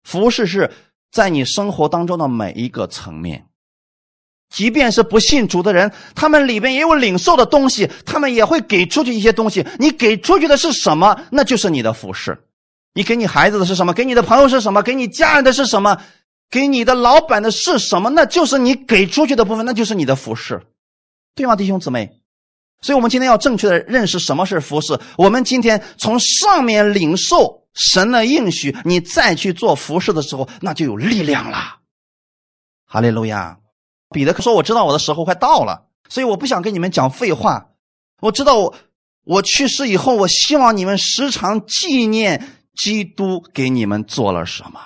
服饰是在你生活当中的每一个层面。即便是不信主的人，他们里边也有领受的东西，他们也会给出去一些东西。你给出去的是什么？那就是你的服饰。你给你孩子的是什么？给你的朋友是什么？给你家人的是什么？给你的老板的是什么？那就是你给出去的部分，那就是你的服饰，对吗，弟兄姊妹？所以，我们今天要正确的认识什么是服饰。我们今天从上面领受神的应许，你再去做服饰的时候，那就有力量了。哈利路亚！彼得说：“我知道我的时候快到了，所以我不想跟你们讲废话。我知道我我去世以后，我希望你们时常纪念。”基督给你们做了什么？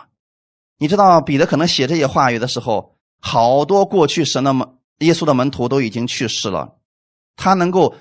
你知道彼得可能写这些话语的时候，好多过去神的门、耶稣的门徒都已经去世了。他能够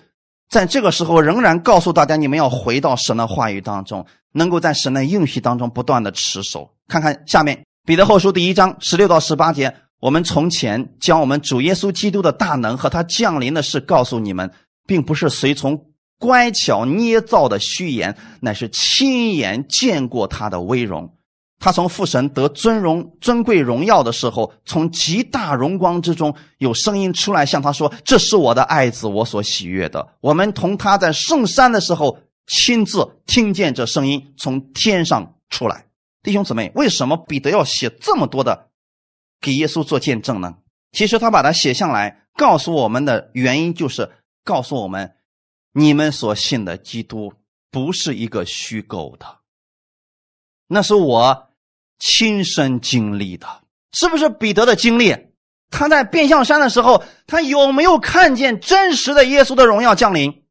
在这个时候仍然告诉大家：你们要回到神的话语当中，能够在神的应许当中不断的持守。看看下面彼得后书第一章十六到十八节，我们从前将我们主耶稣基督的大能和他降临的事告诉你们，并不是随从。乖巧捏造的虚言，乃是亲眼见过他的威荣，他从父神得尊荣、尊贵、荣耀的时候，从极大荣光之中有声音出来，向他说：“这是我的爱子，我所喜悦的。”我们同他在圣山的时候，亲自听见这声音从天上出来。弟兄姊妹，为什么彼得要写这么多的给耶稣做见证呢？其实他把它写下来，告诉我们的原因就是告诉我们：你们所信的基督不是一个虚构的，那是我。亲身经历的，是不是彼得的经历？他在变相山的时候，他有没有看见真实的耶稣的荣耀降临？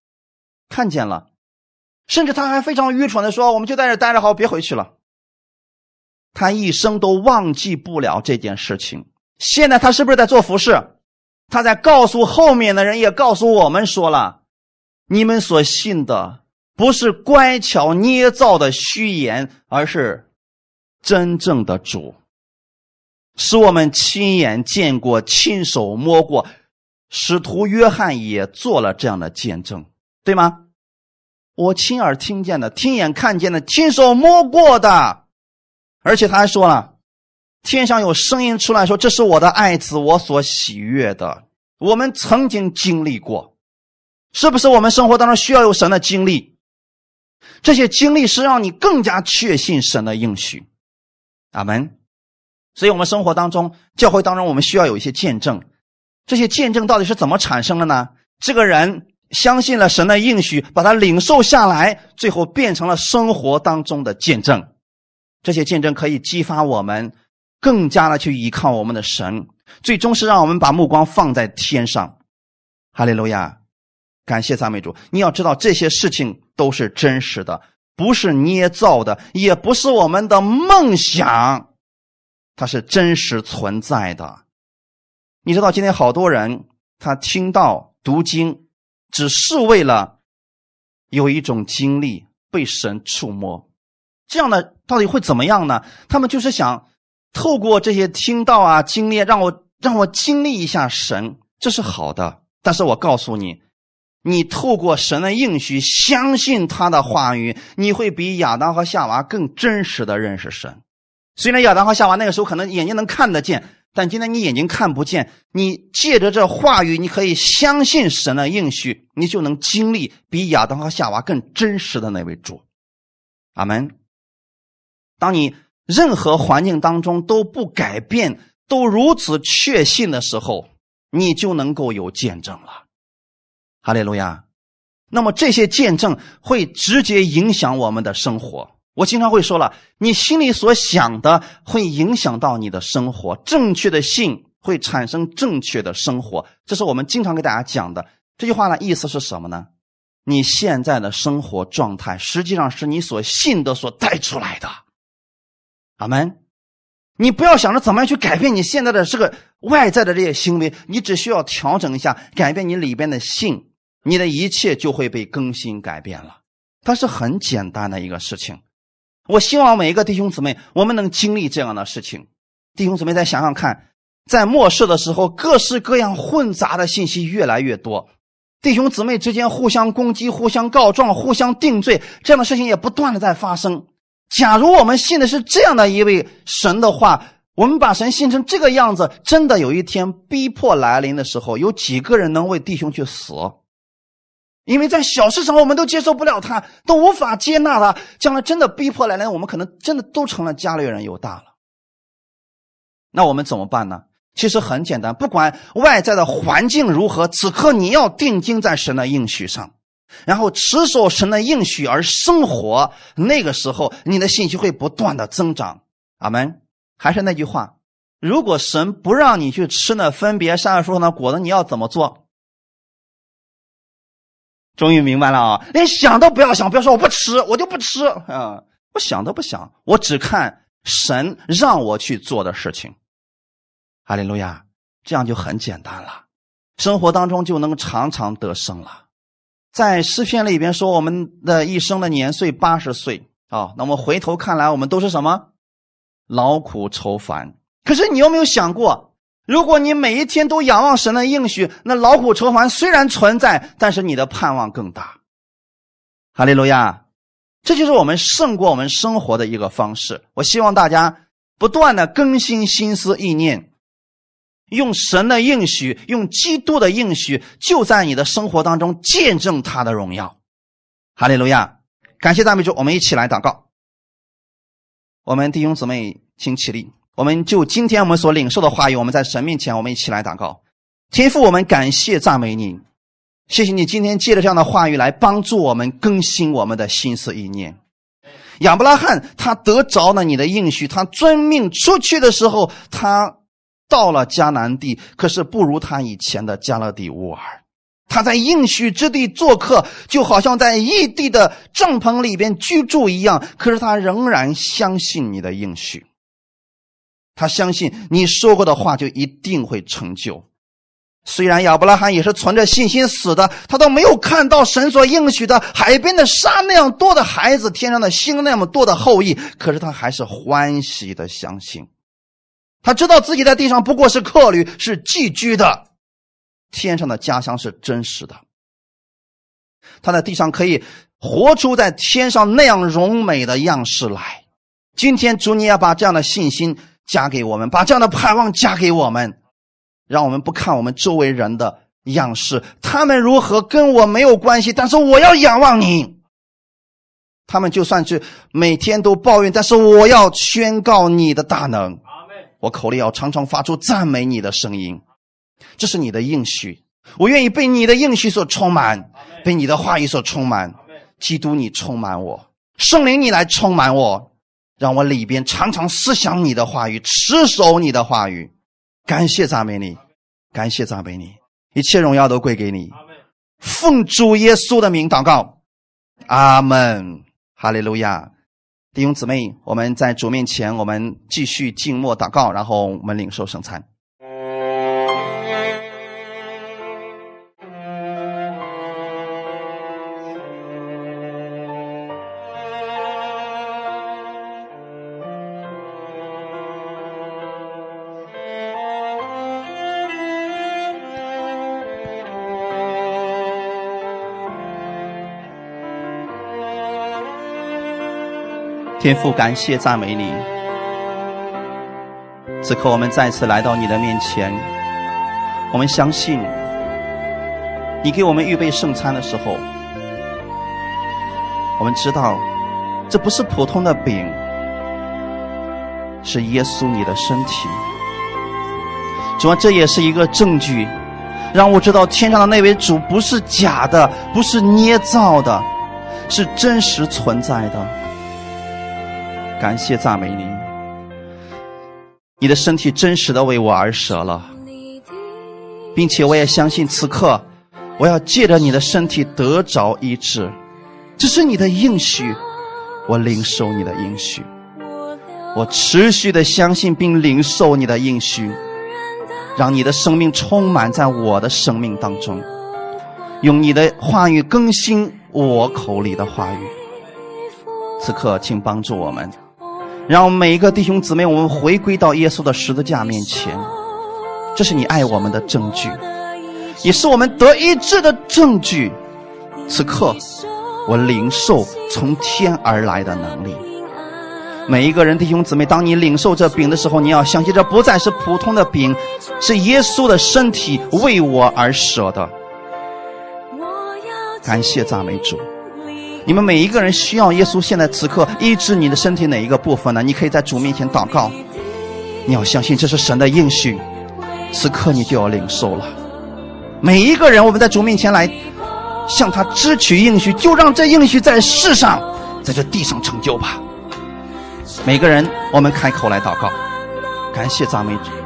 看见了，甚至他还非常愚蠢的说：“我们就在这待着好，别回去了。”他一生都忘记不了这件事情。现在他是不是在做服饰？他在告诉后面的人，也告诉我们说了：“你们所信的不是乖巧捏造的虚言，而是。”真正的主，是我们亲眼见过、亲手摸过。使徒约翰也做了这样的见证，对吗？我亲耳听见的、亲眼看见的、亲手摸过的，而且他还说了，天上有声音出来说：“这是我的爱子，我所喜悦的。”我们曾经经历过，是不是？我们生活当中需要有神的经历，这些经历是让你更加确信神的应许。阿门。所以，我们生活当中、教会当中，我们需要有一些见证。这些见证到底是怎么产生的呢？这个人相信了神的应许，把他领受下来，最后变成了生活当中的见证。这些见证可以激发我们更加的去依靠我们的神，最终是让我们把目光放在天上。哈利路亚！感谢赞美主。你要知道，这些事情都是真实的。不是捏造的，也不是我们的梦想，它是真实存在的。你知道，今天好多人他听到读经，只是为了有一种经历被神触摸，这样的到底会怎么样呢？他们就是想透过这些听到啊经历，让我让我经历一下神，这是好的。但是我告诉你。你透过神的应许，相信他的话语，你会比亚当和夏娃更真实的认识神。虽然亚当和夏娃那个时候可能眼睛能看得见，但今天你眼睛看不见。你借着这话语，你可以相信神的应许，你就能经历比亚当和夏娃更真实的那位主。阿门。当你任何环境当中都不改变，都如此确信的时候，你就能够有见证了。哈利路亚，那么这些见证会直接影响我们的生活。我经常会说了，你心里所想的会影响到你的生活。正确的信会产生正确的生活，这是我们经常给大家讲的。这句话呢，意思是什么呢？你现在的生活状态，实际上是你所信的所带出来的。阿门。你不要想着怎么样去改变你现在的这个外在的这些行为，你只需要调整一下，改变你里边的信。你的一切就会被更新改变了，它是很简单的一个事情。我希望每一个弟兄姊妹，我们能经历这样的事情。弟兄姊妹再想想看，在末世的时候，各式各样混杂的信息越来越多，弟兄姊妹之间互相攻击、互相告状、互相定罪，这样的事情也不断的在发生。假如我们信的是这样的一位神的话，我们把神信成这个样子，真的有一天逼迫来临的时候，有几个人能为弟兄去死？因为在小事上我们都接受不了他，都无法接纳他。将来真的逼迫来临，我们可能真的都成了家里人犹大了。那我们怎么办呢？其实很简单，不管外在的环境如何，此刻你要定睛在神的应许上，然后持守神的应许而生活。那个时候，你的信心会不断的增长。阿门。还是那句话，如果神不让你去吃那分别善恶树上的果子，你要怎么做？终于明白了啊！连想都不要想，不要说我不吃，我就不吃啊！我想都不想，我只看神让我去做的事情。哈利路亚，这样就很简单了，生活当中就能常常得胜了。在诗篇里边说，我们的一生的年岁八十岁啊，那么回头看来，我们都是什么劳苦愁烦。可是你有没有想过？如果你每一天都仰望神的应许，那劳苦愁烦虽然存在，但是你的盼望更大。哈利路亚！这就是我们胜过我们生活的一个方式。我希望大家不断的更新心思意念，用神的应许，用基督的应许，就在你的生活当中见证他的荣耀。哈利路亚！感谢赞美主，我们一起来祷告。我们弟兄姊妹，请起立。我们就今天我们所领受的话语，我们在神面前，我们一起来祷告。天父，我们感谢赞美你，谢谢你今天借着这样的话语来帮助我们更新我们的心思意念。亚伯拉罕他得着了你的应许，他遵命出去的时候，他到了迦南地，可是不如他以前的加勒底乌尔。他在应许之地做客，就好像在异地的帐篷里边居住一样。可是他仍然相信你的应许，他相信你说过的话就一定会成就。虽然亚伯拉罕也是存着信心死的，他都没有看到神所应许的海边的沙那样多的孩子，天上的星那么多的后裔。可是他还是欢喜的相信，他知道自己在地上不过是客旅，是寄居的。天上的家乡是真实的，他在地上可以活出在天上那样荣美的样式来。今天主，你要把这样的信心加给我们，把这样的盼望加给我们，让我们不看我们周围人的样式，他们如何跟我没有关系，但是我要仰望你。他们就算是每天都抱怨，但是我要宣告你的大能。我口里要常常发出赞美你的声音。这是你的应许，我愿意被你的应许所充满，被你的话语所充满。基督，你充满我，圣灵，你来充满我，让我里边常常思想你的话语，持守你的话语。感谢赞美你，感谢赞美你，一切荣耀都归给你。奉主耶稣的名祷告，阿门，哈利路亚。弟兄姊妹，我们在主面前，我们继续静默祷告，然后我们领受圣餐。天父，感谢赞美你。此刻我们再次来到你的面前，我们相信，你给我们预备圣餐的时候，我们知道，这不是普通的饼，是耶稣你的身体。主啊，这也是一个证据，让我知道天上的那位主不是假的，不是捏造的，是真实存在的。感谢赞美你，你的身体真实的为我而舍了，并且我也相信此刻我要借着你的身体得着医治，这是你的应许，我领受你的应许，我持续的相信并领受你的应许，让你的生命充满在我的生命当中，用你的话语更新我口里的话语。此刻，请帮助我们。让每一个弟兄姊妹，我们回归到耶稣的十字架面前，这是你爱我们的证据，也是我们得医治的证据。此刻，我领受从天而来的能力。每一个人弟兄姊妹，当你领受这饼的时候，你要相信，这不再是普通的饼，是耶稣的身体为我而舍的。感谢赞美主。你们每一个人需要耶稣现在此刻医治你的身体哪一个部分呢？你可以在主面前祷告，你要相信这是神的应许，此刻你就要领受了。每一个人，我们在主面前来向他支取应许，就让这应许在世上，在这地上成就吧。每个人，我们开口来祷告，感谢赞美主。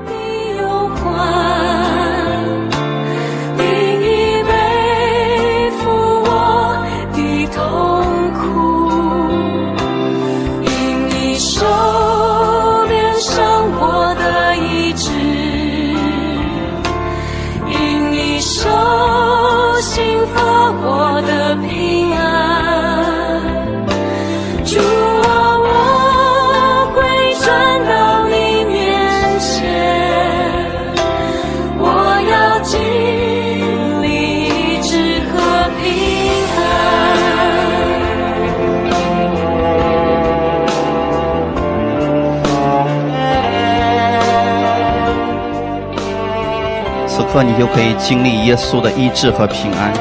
此刻你就可以经历耶稣的医治和平安。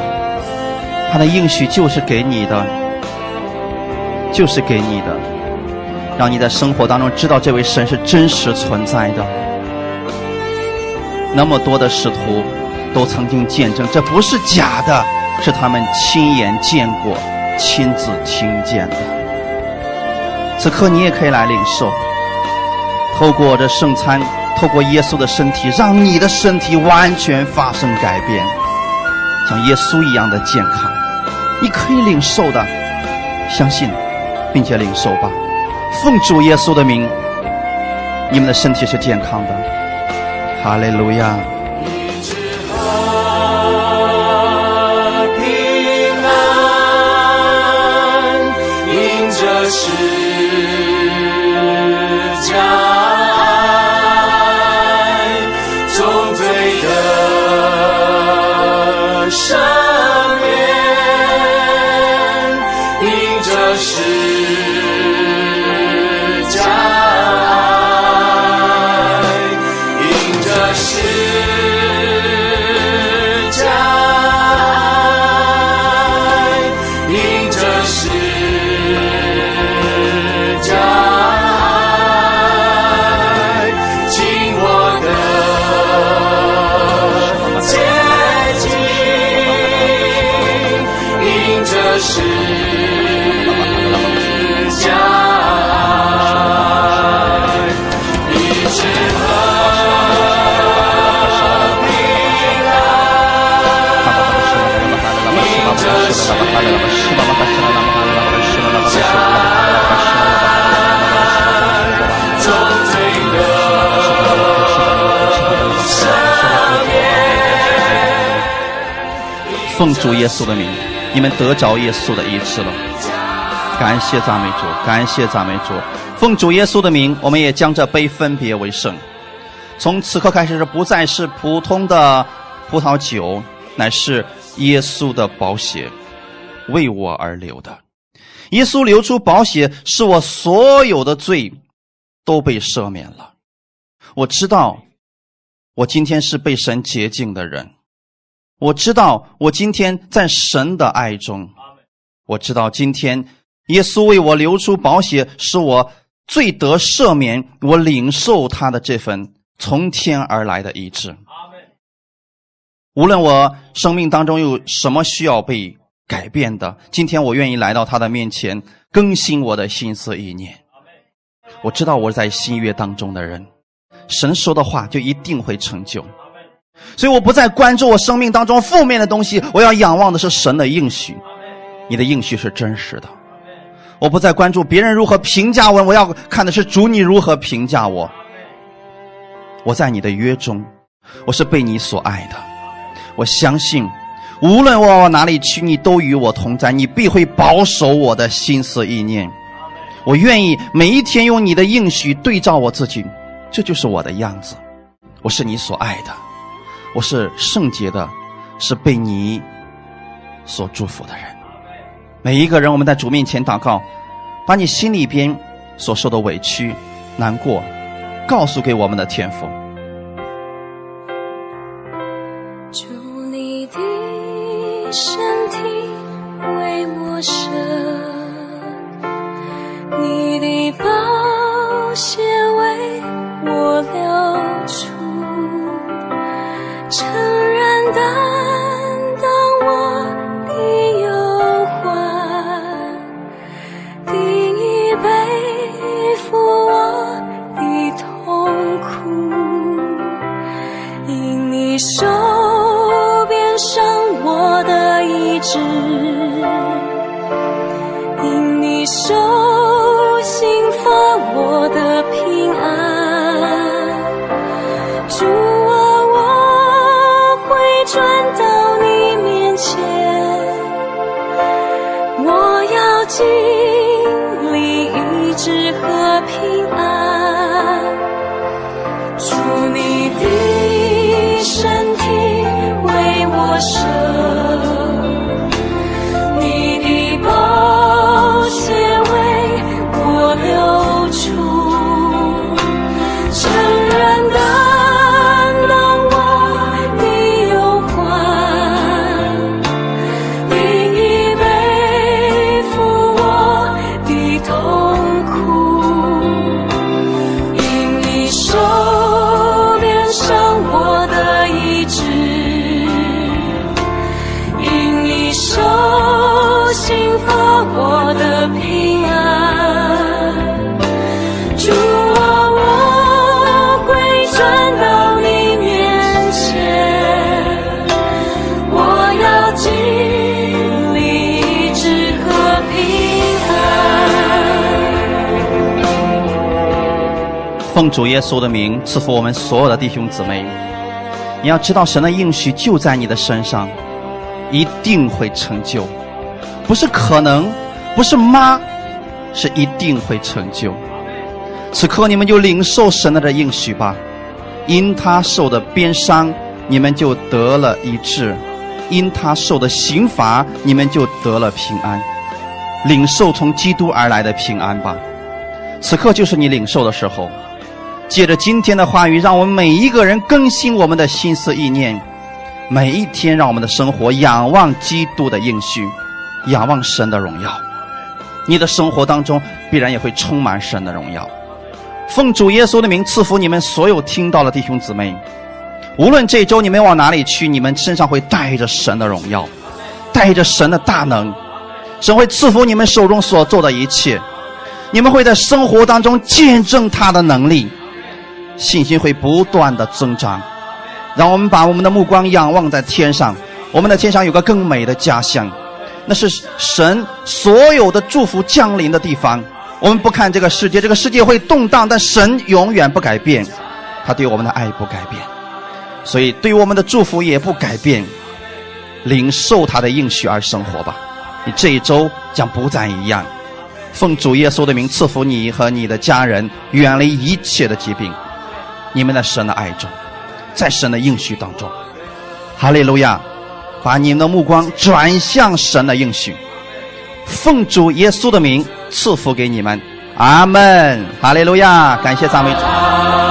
他的应许就是给你的，就是给你的，让你在生活当中知道这位神是真实存在的。那么多的使徒都曾经见证，这不是假的，是他们亲眼见过、亲自听见的。此刻你也可以来领受，透过这圣餐，透过耶稣的身体，让你的身体完全发生改变，像耶稣一样的健康。你可以领受的，相信，并且领受吧。奉主耶稣的名，你们的身体是健康的。哈利路亚。主耶稣的名，你们得着耶稣的医治了。感谢赞美主，感谢赞美主。奉主耶稣的名，我们也将这杯分别为圣。从此刻开始，是不再是普通的葡萄酒，乃是耶稣的宝血，为我而流的。耶稣流出宝血，使我所有的罪都被赦免了。我知道，我今天是被神洁净的人。我知道，我今天在神的爱中。我知道，今天耶稣为我流出宝血，使我罪得赦免。我领受他的这份从天而来的医治。无论我生命当中有什么需要被改变的，今天我愿意来到他的面前，更新我的心思意念。我知道我在新约当中的人，神说的话就一定会成就。所以我不再关注我生命当中负面的东西，我要仰望的是神的应许。你的应许是真实的。我不再关注别人如何评价我，我要看的是主你如何评价我。我在你的约中，我是被你所爱的。我相信，无论我往哪里去，你都与我同在，你必会保守我的心思意念。我愿意每一天用你的应许对照我自己，这就是我的样子。我是你所爱的。我是圣洁的，是被你所祝福的人。每一个人，我们在主面前祷告，把你心里边所受的委屈、难过，告诉给我们的天父。祝你的身体为我舍，你的宝血为我流出。诚然担当我的忧患，定义背负我的痛苦，因你手边上我的意志，因你手奉主耶稣的名赐福我们所有的弟兄姊妹。你要知道，神的应许就在你的身上，一定会成就，不是可能，不是妈，是一定会成就。此刻你们就领受神的这应许吧，因他受的鞭伤，你们就得了医治；因他受的刑罚，你们就得了平安。领受从基督而来的平安吧。此刻就是你领受的时候。借着今天的话语，让我们每一个人更新我们的心思意念，每一天让我们的生活仰望基督的应许，仰望神的荣耀。你的生活当中必然也会充满神的荣耀。奉主耶稣的名赐福你们所有听到的弟兄姊妹，无论这周你们往哪里去，你们身上会带着神的荣耀，带着神的大能，神会赐福你们手中所做的一切，你们会在生活当中见证他的能力。信心会不断的增长，让我们把我们的目光仰望在天上。我们的天上有个更美的家乡，那是神所有的祝福降临的地方。我们不看这个世界，这个世界会动荡，但神永远不改变，他对我们的爱不改变，所以对我们的祝福也不改变。领受他的应许而生活吧，你这一周将不再一样。奉主耶稣的名赐福你和你的家人，远离一切的疾病。你们在神的爱中，在神的应许当中，哈利路亚！把你们的目光转向神的应许，奉主耶稣的名赐福给你们，阿门！哈利路亚！感谢赞美主。